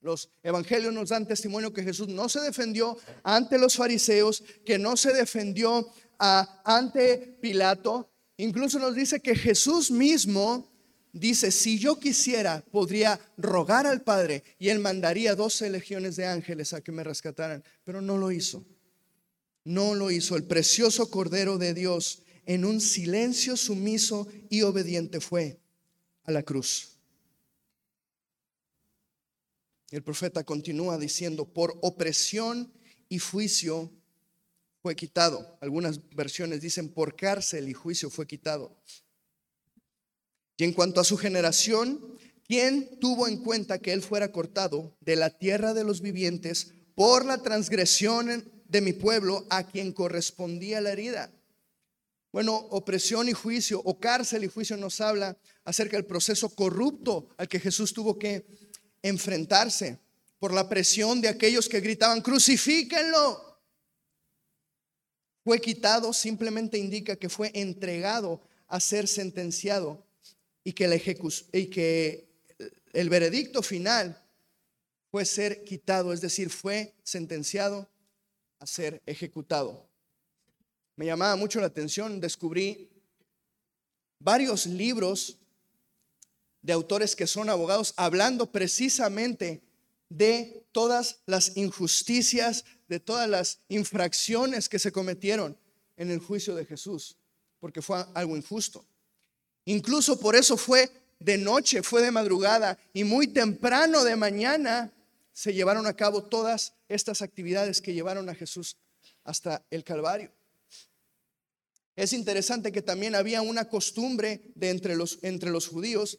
los evangelios nos dan testimonio que Jesús no se defendió ante los fariseos, que no se defendió ante Pilato. Incluso nos dice que Jesús mismo dice, si yo quisiera, podría rogar al Padre y él mandaría doce legiones de ángeles a que me rescataran, pero no lo hizo. No lo hizo. El precioso Cordero de Dios en un silencio sumiso y obediente fue a la cruz. El profeta continúa diciendo, por opresión y juicio fue quitado. Algunas versiones dicen, por cárcel y juicio fue quitado. Y en cuanto a su generación, ¿quién tuvo en cuenta que él fuera cortado de la tierra de los vivientes por la transgresión de mi pueblo a quien correspondía la herida? Bueno, opresión y juicio, o cárcel y juicio nos habla acerca del proceso corrupto al que Jesús tuvo que enfrentarse por la presión de aquellos que gritaban, crucifíquenlo. Fue quitado, simplemente indica que fue entregado a ser sentenciado y que, y que el veredicto final fue ser quitado, es decir, fue sentenciado a ser ejecutado. Me llamaba mucho la atención, descubrí varios libros de autores que son abogados hablando precisamente de todas las injusticias, de todas las infracciones que se cometieron en el juicio de Jesús, porque fue algo injusto. Incluso por eso fue de noche, fue de madrugada y muy temprano de mañana se llevaron a cabo todas estas actividades que llevaron a Jesús hasta el Calvario. Es interesante que también había una costumbre de entre los, entre los judíos,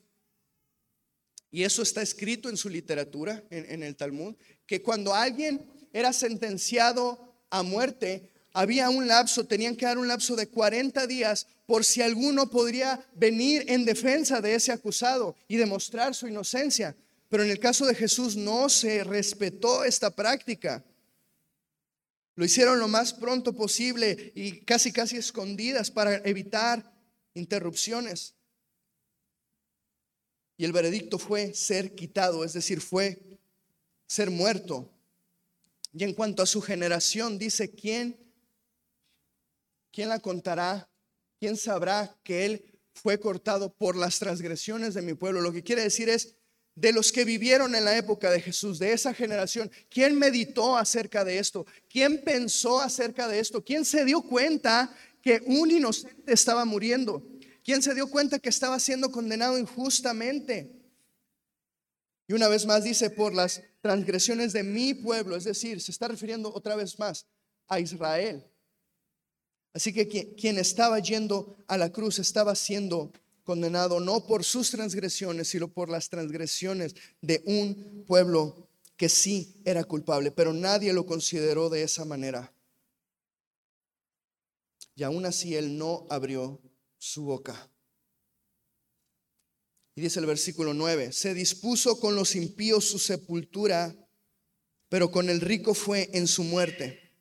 y eso está escrito en su literatura, en, en el Talmud, que cuando alguien era sentenciado a muerte, había un lapso, tenían que dar un lapso de 40 días por si alguno podría venir en defensa de ese acusado y demostrar su inocencia. Pero en el caso de Jesús no se respetó esta práctica. Lo hicieron lo más pronto posible y casi casi escondidas para evitar interrupciones. Y el veredicto fue ser quitado, es decir, fue ser muerto. Y en cuanto a su generación, dice, ¿quién ¿quién la contará? ¿Quién sabrá que Él fue cortado por las transgresiones de mi pueblo? Lo que quiere decir es, de los que vivieron en la época de Jesús, de esa generación, ¿quién meditó acerca de esto? ¿Quién pensó acerca de esto? ¿Quién se dio cuenta que un inocente estaba muriendo? ¿Quién se dio cuenta que estaba siendo condenado injustamente? Y una vez más dice, por las transgresiones de mi pueblo, es decir, se está refiriendo otra vez más a Israel. Así que quien estaba yendo a la cruz estaba siendo condenado no por sus transgresiones, sino por las transgresiones de un pueblo que sí era culpable, pero nadie lo consideró de esa manera. Y aún así él no abrió su boca. Y dice el versículo 9, se dispuso con los impíos su sepultura, pero con el rico fue en su muerte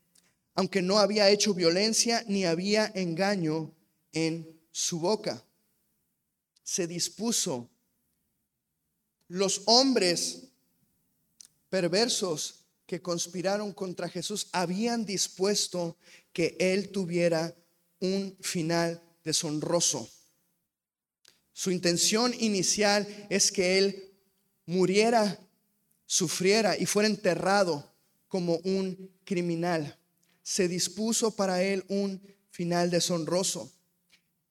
aunque no había hecho violencia ni había engaño en su boca. Se dispuso. Los hombres perversos que conspiraron contra Jesús habían dispuesto que él tuviera un final deshonroso. Su intención inicial es que él muriera, sufriera y fuera enterrado como un criminal se dispuso para él un final deshonroso.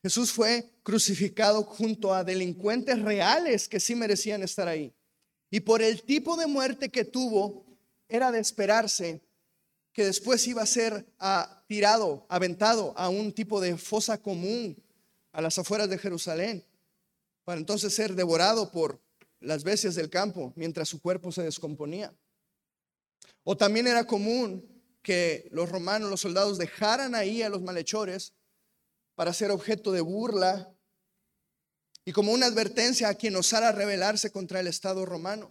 Jesús fue crucificado junto a delincuentes reales que sí merecían estar ahí. Y por el tipo de muerte que tuvo, era de esperarse que después iba a ser ah, tirado, aventado a un tipo de fosa común a las afueras de Jerusalén, para entonces ser devorado por las bestias del campo mientras su cuerpo se descomponía. O también era común que los romanos, los soldados, dejaran ahí a los malhechores para ser objeto de burla y como una advertencia a quien osara rebelarse contra el Estado romano.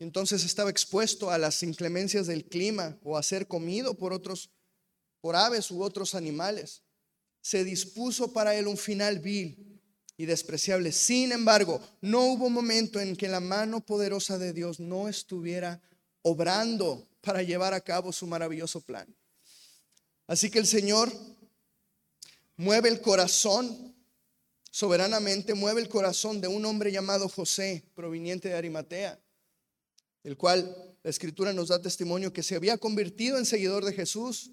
Entonces estaba expuesto a las inclemencias del clima o a ser comido por otros, por aves u otros animales. Se dispuso para él un final vil y despreciable. Sin embargo, no hubo momento en que la mano poderosa de Dios no estuviera obrando para llevar a cabo su maravilloso plan. Así que el Señor mueve el corazón, soberanamente mueve el corazón de un hombre llamado José, proveniente de Arimatea, el cual la escritura nos da testimonio que se había convertido en seguidor de Jesús.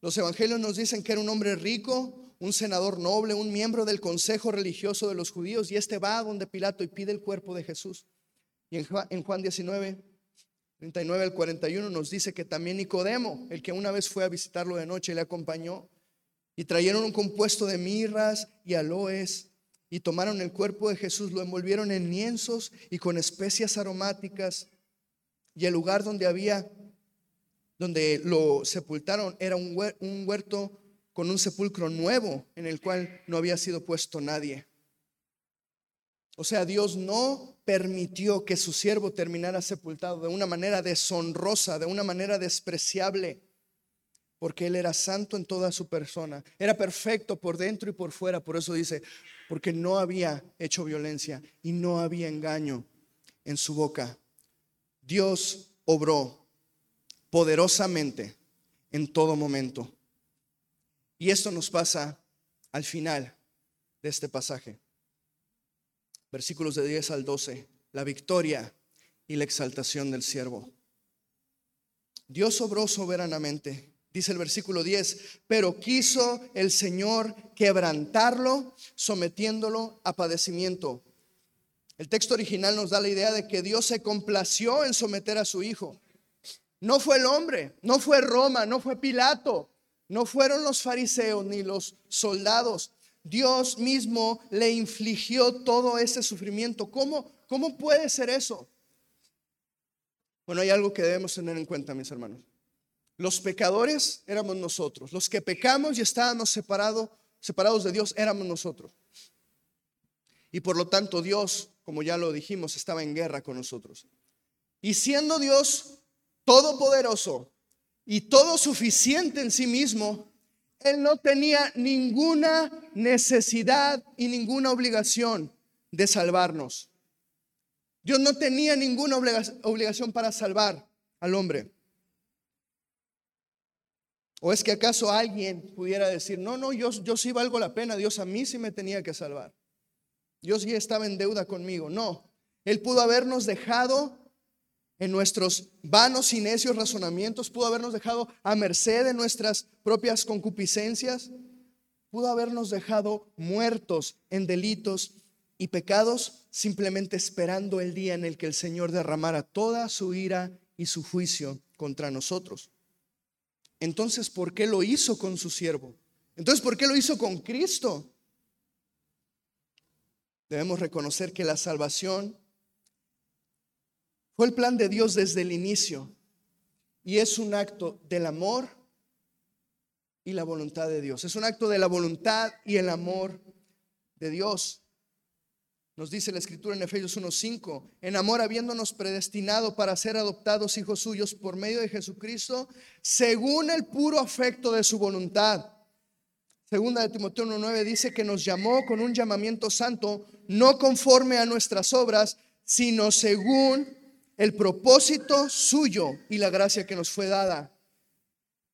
Los evangelios nos dicen que era un hombre rico, un senador noble, un miembro del consejo religioso de los judíos, y este va a donde Pilato y pide el cuerpo de Jesús. Y en Juan 19 39 al 41 nos dice que también Nicodemo, el que una vez fue a visitarlo de noche, le acompañó y trajeron un compuesto de mirras y aloes y tomaron el cuerpo de Jesús, lo envolvieron en lienzos y con especias aromáticas y el lugar donde había, donde lo sepultaron era un huerto con un sepulcro nuevo en el cual no había sido puesto nadie. O sea, Dios no permitió que su siervo terminara sepultado de una manera deshonrosa, de una manera despreciable. Porque Él era santo en toda su persona, era perfecto por dentro y por fuera, por eso dice, porque no había hecho violencia y no había engaño en su boca. Dios obró poderosamente en todo momento. Y esto nos pasa al final de este pasaje. Versículos de 10 al 12, la victoria y la exaltación del siervo. Dios obró soberanamente Dice el versículo 10, pero quiso el Señor quebrantarlo, sometiéndolo a padecimiento. El texto original nos da la idea de que Dios se complació en someter a su Hijo. No fue el hombre, no fue Roma, no fue Pilato, no fueron los fariseos ni los soldados. Dios mismo le infligió todo ese sufrimiento. ¿Cómo, cómo puede ser eso? Bueno, hay algo que debemos tener en cuenta, mis hermanos. Los pecadores éramos nosotros. Los que pecamos y estábamos separados, separados de Dios éramos nosotros. Y por lo tanto Dios, como ya lo dijimos, estaba en guerra con nosotros. Y siendo Dios todopoderoso y todo suficiente en sí mismo, Él no tenía ninguna necesidad y ninguna obligación de salvarnos. Dios no tenía ninguna obligación para salvar al hombre. ¿O es que acaso alguien pudiera decir, no, no, yo, yo sí valgo la pena, Dios a mí sí me tenía que salvar? Dios ya estaba en deuda conmigo. No, Él pudo habernos dejado en nuestros vanos y necios razonamientos, pudo habernos dejado a merced de nuestras propias concupiscencias, pudo habernos dejado muertos en delitos y pecados, simplemente esperando el día en el que el Señor derramara toda su ira y su juicio contra nosotros. Entonces, ¿por qué lo hizo con su siervo? Entonces, ¿por qué lo hizo con Cristo? Debemos reconocer que la salvación fue el plan de Dios desde el inicio y es un acto del amor y la voluntad de Dios. Es un acto de la voluntad y el amor de Dios. Nos dice la escritura en Efesios 1:5, en amor habiéndonos predestinado para ser adoptados hijos suyos por medio de Jesucristo, según el puro afecto de su voluntad. Segunda de Timoteo 1:9 dice que nos llamó con un llamamiento santo, no conforme a nuestras obras, sino según el propósito suyo y la gracia que nos fue dada.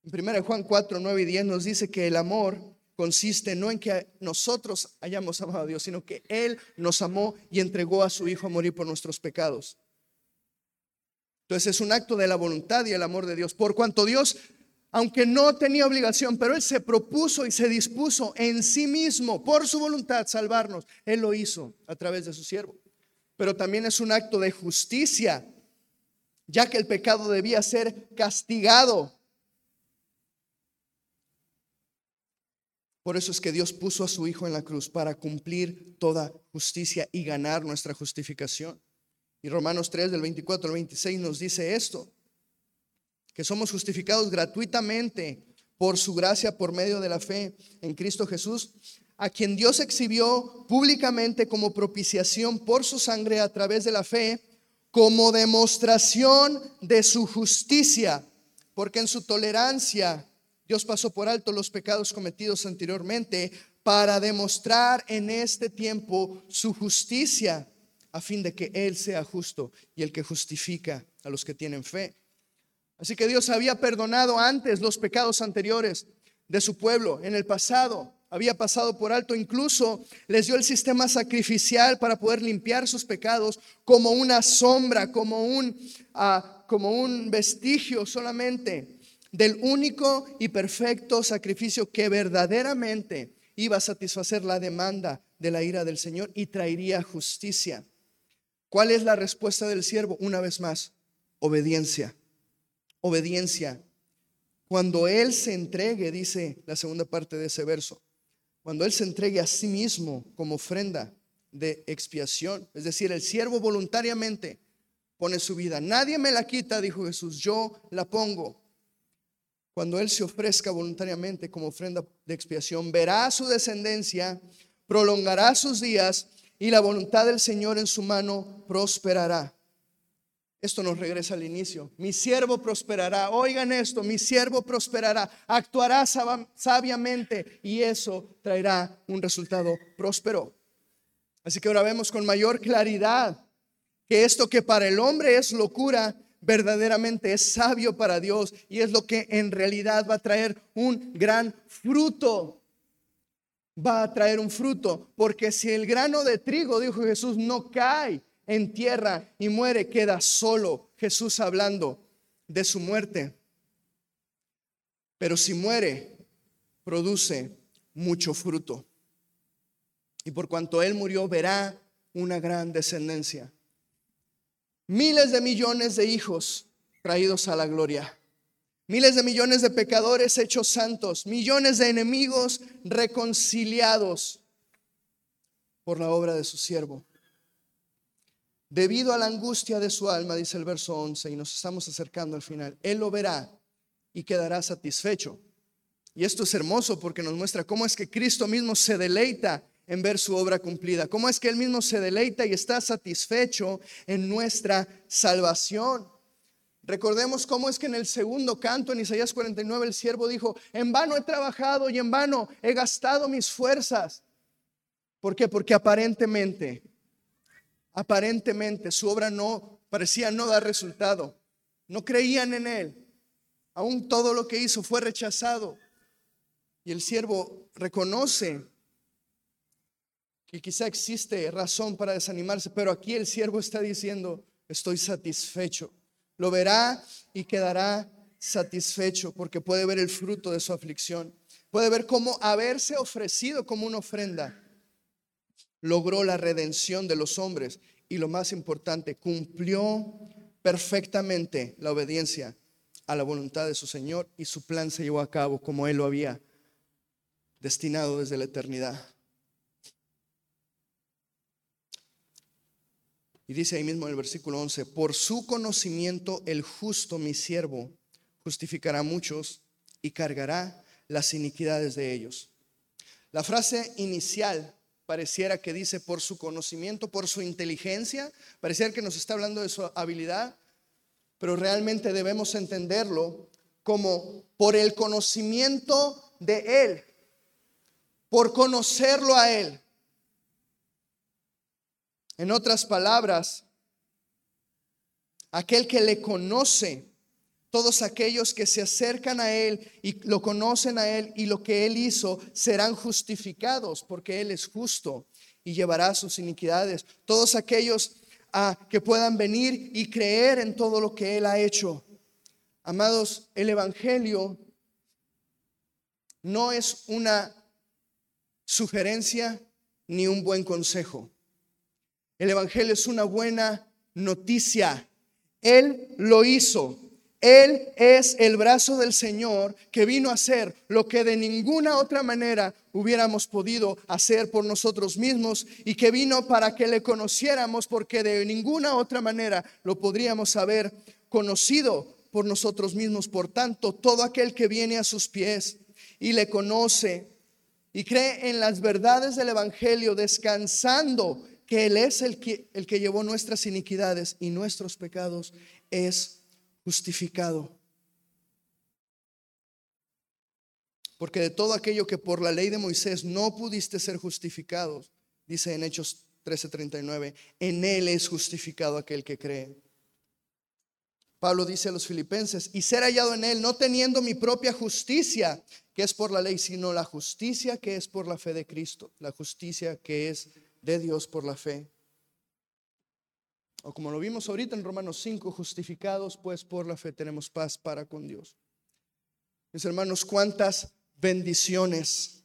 En 1 Juan 4, 9 y 10 nos dice que el amor consiste no en que nosotros hayamos amado a Dios, sino que Él nos amó y entregó a su Hijo a morir por nuestros pecados. Entonces es un acto de la voluntad y el amor de Dios. Por cuanto Dios, aunque no tenía obligación, pero Él se propuso y se dispuso en sí mismo, por su voluntad, salvarnos. Él lo hizo a través de su siervo. Pero también es un acto de justicia, ya que el pecado debía ser castigado Por eso es que Dios puso a su Hijo en la cruz para cumplir toda justicia y ganar nuestra justificación. Y Romanos 3 del 24 al 26 nos dice esto, que somos justificados gratuitamente por su gracia, por medio de la fe en Cristo Jesús, a quien Dios exhibió públicamente como propiciación por su sangre a través de la fe, como demostración de su justicia, porque en su tolerancia Dios pasó por alto los pecados cometidos anteriormente para demostrar en este tiempo su justicia, a fin de que Él sea justo y el que justifica a los que tienen fe. Así que Dios había perdonado antes los pecados anteriores de su pueblo en el pasado. Había pasado por alto, incluso les dio el sistema sacrificial para poder limpiar sus pecados como una sombra, como un, ah, como un vestigio solamente del único y perfecto sacrificio que verdaderamente iba a satisfacer la demanda de la ira del Señor y traería justicia. ¿Cuál es la respuesta del siervo? Una vez más, obediencia. Obediencia. Cuando Él se entregue, dice la segunda parte de ese verso, cuando Él se entregue a sí mismo como ofrenda de expiación, es decir, el siervo voluntariamente pone su vida. Nadie me la quita, dijo Jesús, yo la pongo cuando Él se ofrezca voluntariamente como ofrenda de expiación, verá su descendencia, prolongará sus días y la voluntad del Señor en su mano prosperará. Esto nos regresa al inicio. Mi siervo prosperará. Oigan esto, mi siervo prosperará. Actuará sabiamente y eso traerá un resultado próspero. Así que ahora vemos con mayor claridad que esto que para el hombre es locura, verdaderamente es sabio para Dios y es lo que en realidad va a traer un gran fruto. Va a traer un fruto, porque si el grano de trigo, dijo Jesús, no cae en tierra y muere, queda solo. Jesús hablando de su muerte. Pero si muere, produce mucho fruto. Y por cuanto Él murió, verá una gran descendencia. Miles de millones de hijos traídos a la gloria. Miles de millones de pecadores hechos santos. Millones de enemigos reconciliados por la obra de su siervo debido a la angustia de su alma, dice el verso 11, y nos estamos acercando al final, Él lo verá y quedará satisfecho. Y esto es hermoso porque nos muestra cómo es que Cristo mismo se deleita en ver su obra cumplida, cómo es que Él mismo se deleita y está satisfecho en nuestra salvación. Recordemos cómo es que en el segundo canto, en Isaías 49, el siervo dijo, en vano he trabajado y en vano he gastado mis fuerzas. ¿Por qué? Porque aparentemente aparentemente su obra no parecía no dar resultado. No creían en él. Aún todo lo que hizo fue rechazado. Y el siervo reconoce que quizá existe razón para desanimarse, pero aquí el siervo está diciendo, estoy satisfecho. Lo verá y quedará satisfecho porque puede ver el fruto de su aflicción. Puede ver cómo haberse ofrecido como una ofrenda logró la redención de los hombres y lo más importante, cumplió perfectamente la obediencia a la voluntad de su Señor y su plan se llevó a cabo como Él lo había destinado desde la eternidad. Y dice ahí mismo en el versículo 11, por su conocimiento el justo, mi siervo, justificará a muchos y cargará las iniquidades de ellos. La frase inicial pareciera que dice por su conocimiento, por su inteligencia, pareciera que nos está hablando de su habilidad, pero realmente debemos entenderlo como por el conocimiento de Él, por conocerlo a Él. En otras palabras, aquel que le conoce todos aquellos que se acercan a Él y lo conocen a Él y lo que Él hizo serán justificados porque Él es justo y llevará sus iniquidades. Todos aquellos ah, que puedan venir y creer en todo lo que Él ha hecho. Amados, el Evangelio no es una sugerencia ni un buen consejo. El Evangelio es una buena noticia. Él lo hizo. Él es el brazo del Señor que vino a hacer lo que de ninguna otra manera hubiéramos podido hacer por nosotros mismos y que vino para que le conociéramos porque de ninguna otra manera lo podríamos haber conocido por nosotros mismos. Por tanto, todo aquel que viene a sus pies y le conoce y cree en las verdades del Evangelio, descansando que Él es el que, el que llevó nuestras iniquidades y nuestros pecados, es justificado. Porque de todo aquello que por la ley de Moisés no pudiste ser justificados, dice en Hechos 13:39, en él es justificado aquel que cree. Pablo dice a los filipenses, y ser hallado en él, no teniendo mi propia justicia, que es por la ley, sino la justicia que es por la fe de Cristo, la justicia que es de Dios por la fe o como lo vimos ahorita en Romanos 5, justificados pues por la fe tenemos paz para con Dios. Mis hermanos, cuántas bendiciones,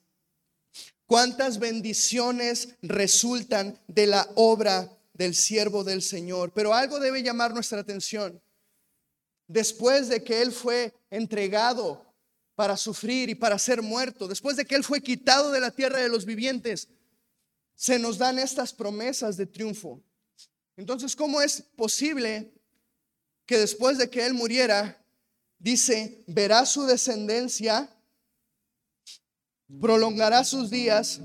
cuántas bendiciones resultan de la obra del siervo del Señor. Pero algo debe llamar nuestra atención. Después de que Él fue entregado para sufrir y para ser muerto, después de que Él fue quitado de la tierra de los vivientes, se nos dan estas promesas de triunfo. Entonces, ¿cómo es posible que después de que Él muriera, dice, verá su descendencia, prolongará sus días,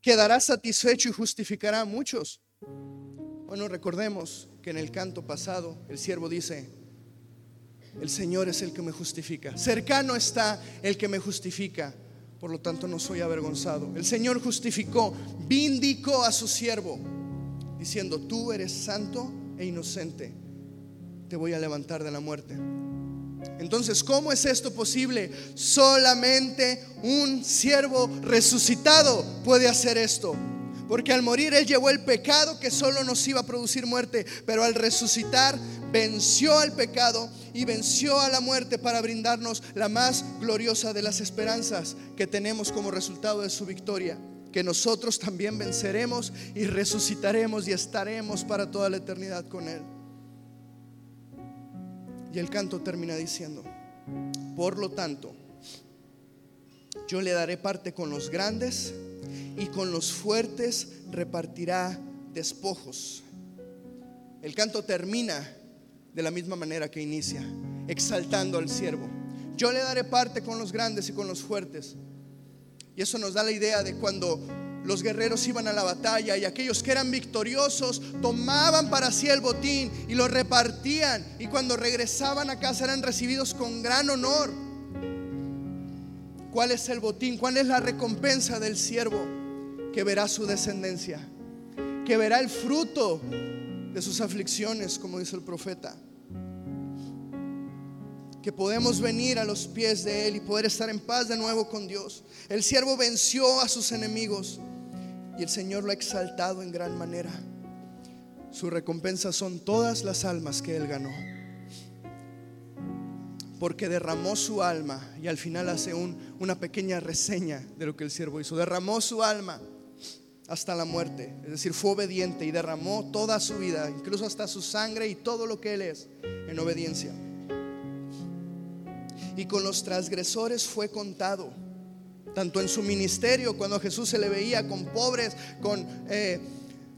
quedará satisfecho y justificará a muchos? Bueno, recordemos que en el canto pasado el siervo dice, el Señor es el que me justifica. Cercano está el que me justifica. Por lo tanto, no soy avergonzado. El Señor justificó, vindicó a su siervo, diciendo, tú eres santo e inocente. Te voy a levantar de la muerte. Entonces, ¿cómo es esto posible? Solamente un siervo resucitado puede hacer esto. Porque al morir Él llevó el pecado que solo nos iba a producir muerte, pero al resucitar venció al pecado y venció a la muerte para brindarnos la más gloriosa de las esperanzas que tenemos como resultado de su victoria, que nosotros también venceremos y resucitaremos y estaremos para toda la eternidad con Él. Y el canto termina diciendo, por lo tanto, yo le daré parte con los grandes y con los fuertes repartirá despojos. El canto termina de la misma manera que inicia, exaltando al siervo. Yo le daré parte con los grandes y con los fuertes. Y eso nos da la idea de cuando los guerreros iban a la batalla y aquellos que eran victoriosos tomaban para sí el botín y lo repartían y cuando regresaban a casa eran recibidos con gran honor. ¿Cuál es el botín? ¿Cuál es la recompensa del siervo? Que verá su descendencia, que verá el fruto de sus aflicciones, como dice el profeta. Que podemos venir a los pies de Él y poder estar en paz de nuevo con Dios. El siervo venció a sus enemigos y el Señor lo ha exaltado en gran manera. Su recompensa son todas las almas que Él ganó. Porque derramó su alma y al final hace un, una pequeña reseña de lo que el siervo hizo. Derramó su alma hasta la muerte. Es decir, fue obediente y derramó toda su vida, incluso hasta su sangre y todo lo que Él es, en obediencia. Y con los transgresores fue contado tanto en su ministerio, cuando Jesús se le veía con pobres, con eh,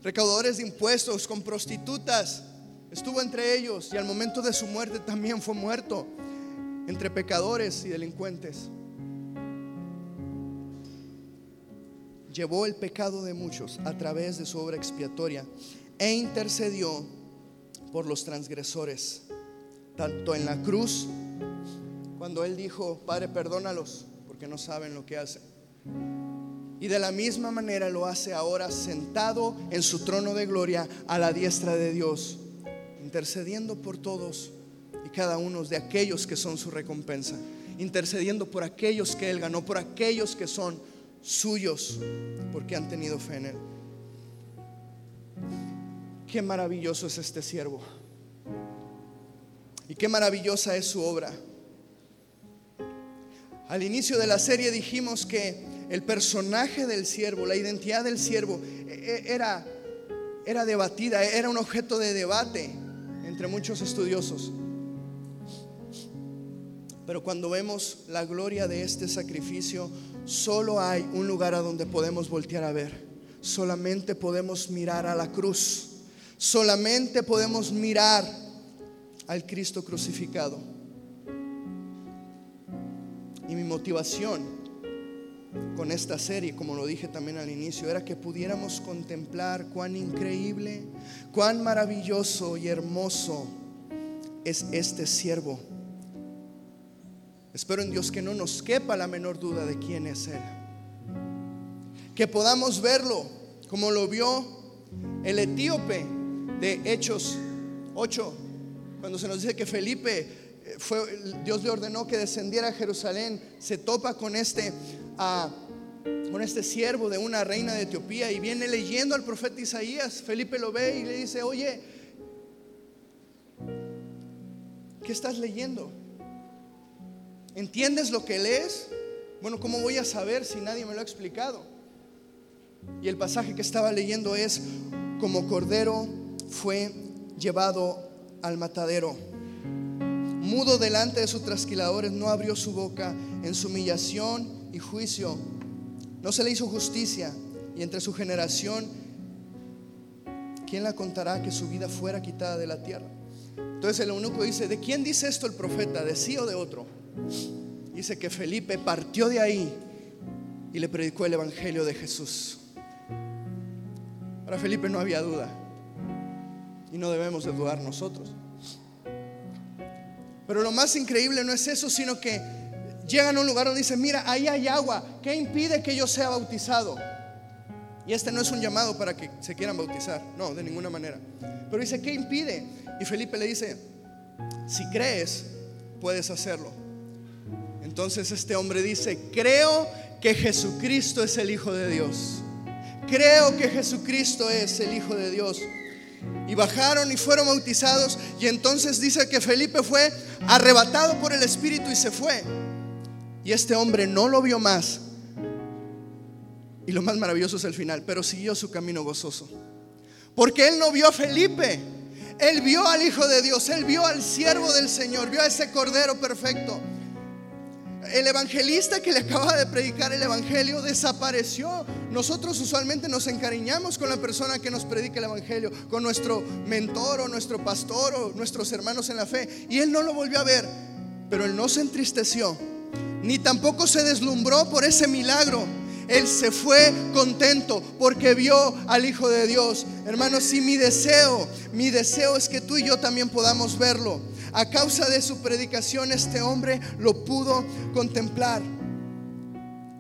recaudadores de impuestos, con prostitutas, estuvo entre ellos y al momento de su muerte también fue muerto entre pecadores y delincuentes. Llevó el pecado de muchos a través de su obra expiatoria e intercedió por los transgresores, tanto en la cruz, cuando él dijo, Padre, perdónalos, porque no saben lo que hacen. Y de la misma manera lo hace ahora sentado en su trono de gloria a la diestra de Dios, intercediendo por todos y cada uno de aquellos que son su recompensa, intercediendo por aquellos que Él ganó, por aquellos que son suyos, porque han tenido fe en Él. Qué maravilloso es este siervo. Y qué maravillosa es su obra. Al inicio de la serie dijimos que el personaje del siervo, la identidad del siervo, e, e, era, era debatida, era un objeto de debate entre muchos estudiosos. Pero cuando vemos la gloria de este sacrificio, solo hay un lugar a donde podemos voltear a ver. Solamente podemos mirar a la cruz. Solamente podemos mirar al Cristo crucificado. Y mi motivación con esta serie, como lo dije también al inicio, era que pudiéramos contemplar cuán increíble, cuán maravilloso y hermoso es este siervo. Espero en Dios que no nos quepa la menor duda de quién es Él. Que podamos verlo como lo vio el etíope de Hechos 8, cuando se nos dice que Felipe Dios le ordenó que descendiera a Jerusalén, se topa con este, ah, con este siervo de una reina de Etiopía y viene leyendo al profeta Isaías. Felipe lo ve y le dice, oye, ¿qué estás leyendo? ¿Entiendes lo que lees? Bueno, ¿cómo voy a saber si nadie me lo ha explicado? Y el pasaje que estaba leyendo es, como cordero fue llevado al matadero mudo delante de sus trasquiladores, no abrió su boca en su humillación y juicio. No se le hizo justicia y entre su generación, ¿quién la contará que su vida fuera quitada de la tierra? Entonces el eunuco dice, ¿de quién dice esto el profeta? ¿De sí o de otro? Dice que Felipe partió de ahí y le predicó el Evangelio de Jesús. Para Felipe no había duda. y no debemos de dudar nosotros. Pero lo más increíble no es eso, sino que llegan a un lugar donde dicen, mira, ahí hay agua, ¿qué impide que yo sea bautizado? Y este no es un llamado para que se quieran bautizar, no, de ninguna manera. Pero dice, ¿qué impide? Y Felipe le dice, si crees, puedes hacerlo. Entonces este hombre dice, creo que Jesucristo es el Hijo de Dios. Creo que Jesucristo es el Hijo de Dios. Y bajaron y fueron bautizados. Y entonces dice que Felipe fue arrebatado por el Espíritu y se fue. Y este hombre no lo vio más. Y lo más maravilloso es el final, pero siguió su camino gozoso. Porque él no vio a Felipe. Él vio al Hijo de Dios, él vio al siervo del Señor, vio a ese Cordero perfecto. El evangelista que le acaba de predicar el evangelio desapareció. Nosotros usualmente nos encariñamos con la persona que nos predica el evangelio, con nuestro mentor o nuestro pastor o nuestros hermanos en la fe. Y él no lo volvió a ver, pero él no se entristeció, ni tampoco se deslumbró por ese milagro. Él se fue contento porque vio al Hijo de Dios. Hermanos, si mi deseo, mi deseo es que tú y yo también podamos verlo a causa de su predicación este hombre lo pudo contemplar.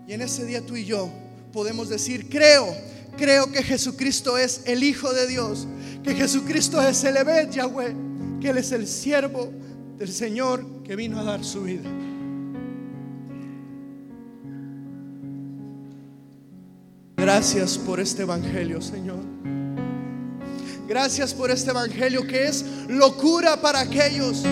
Y en ese día tú y yo podemos decir, creo, creo que Jesucristo es el Hijo de Dios, que Jesucristo es el Ebed Yahweh, que Él es el siervo del Señor que vino a dar su vida. Gracias por este Evangelio, Señor. Gracias por este Evangelio que es locura para aquellos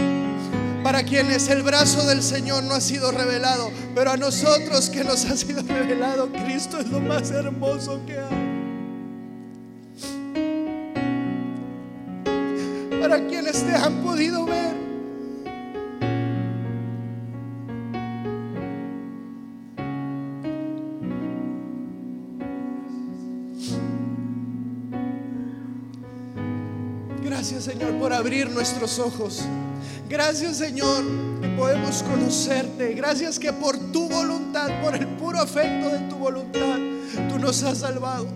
para quienes el brazo del Señor no ha sido revelado, pero a nosotros que nos ha sido revelado, Cristo es lo más hermoso que hay. Para quienes te han podido ver, Por abrir nuestros ojos. Gracias Señor que podemos conocerte. Gracias que por tu voluntad, por el puro afecto de tu voluntad, tú nos has salvado.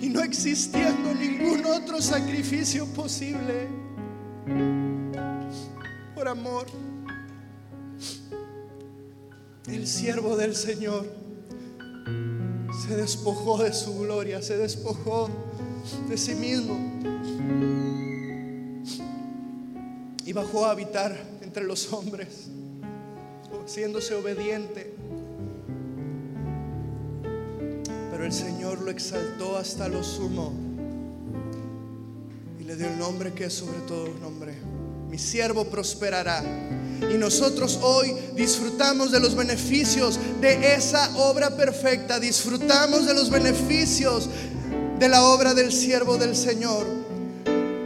Y no existiendo ningún otro sacrificio posible por amor. El siervo del Señor se despojó de su gloria, se despojó de sí mismo y bajó a habitar entre los hombres, haciéndose obediente. Pero el Señor lo exaltó hasta lo sumo y le dio el nombre que es sobre todo nombre. Mi siervo prosperará y nosotros hoy disfrutamos de los beneficios de esa obra perfecta. Disfrutamos de los beneficios de la obra del siervo del Señor.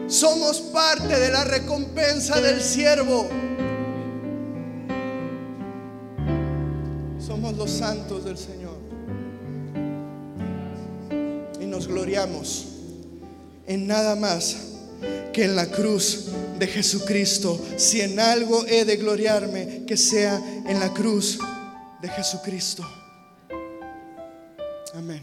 Somos parte de la recompensa del siervo. Somos los santos del Señor. Y nos gloriamos en nada más que en la cruz de Jesucristo. Si en algo he de gloriarme, que sea en la cruz de Jesucristo. Amén.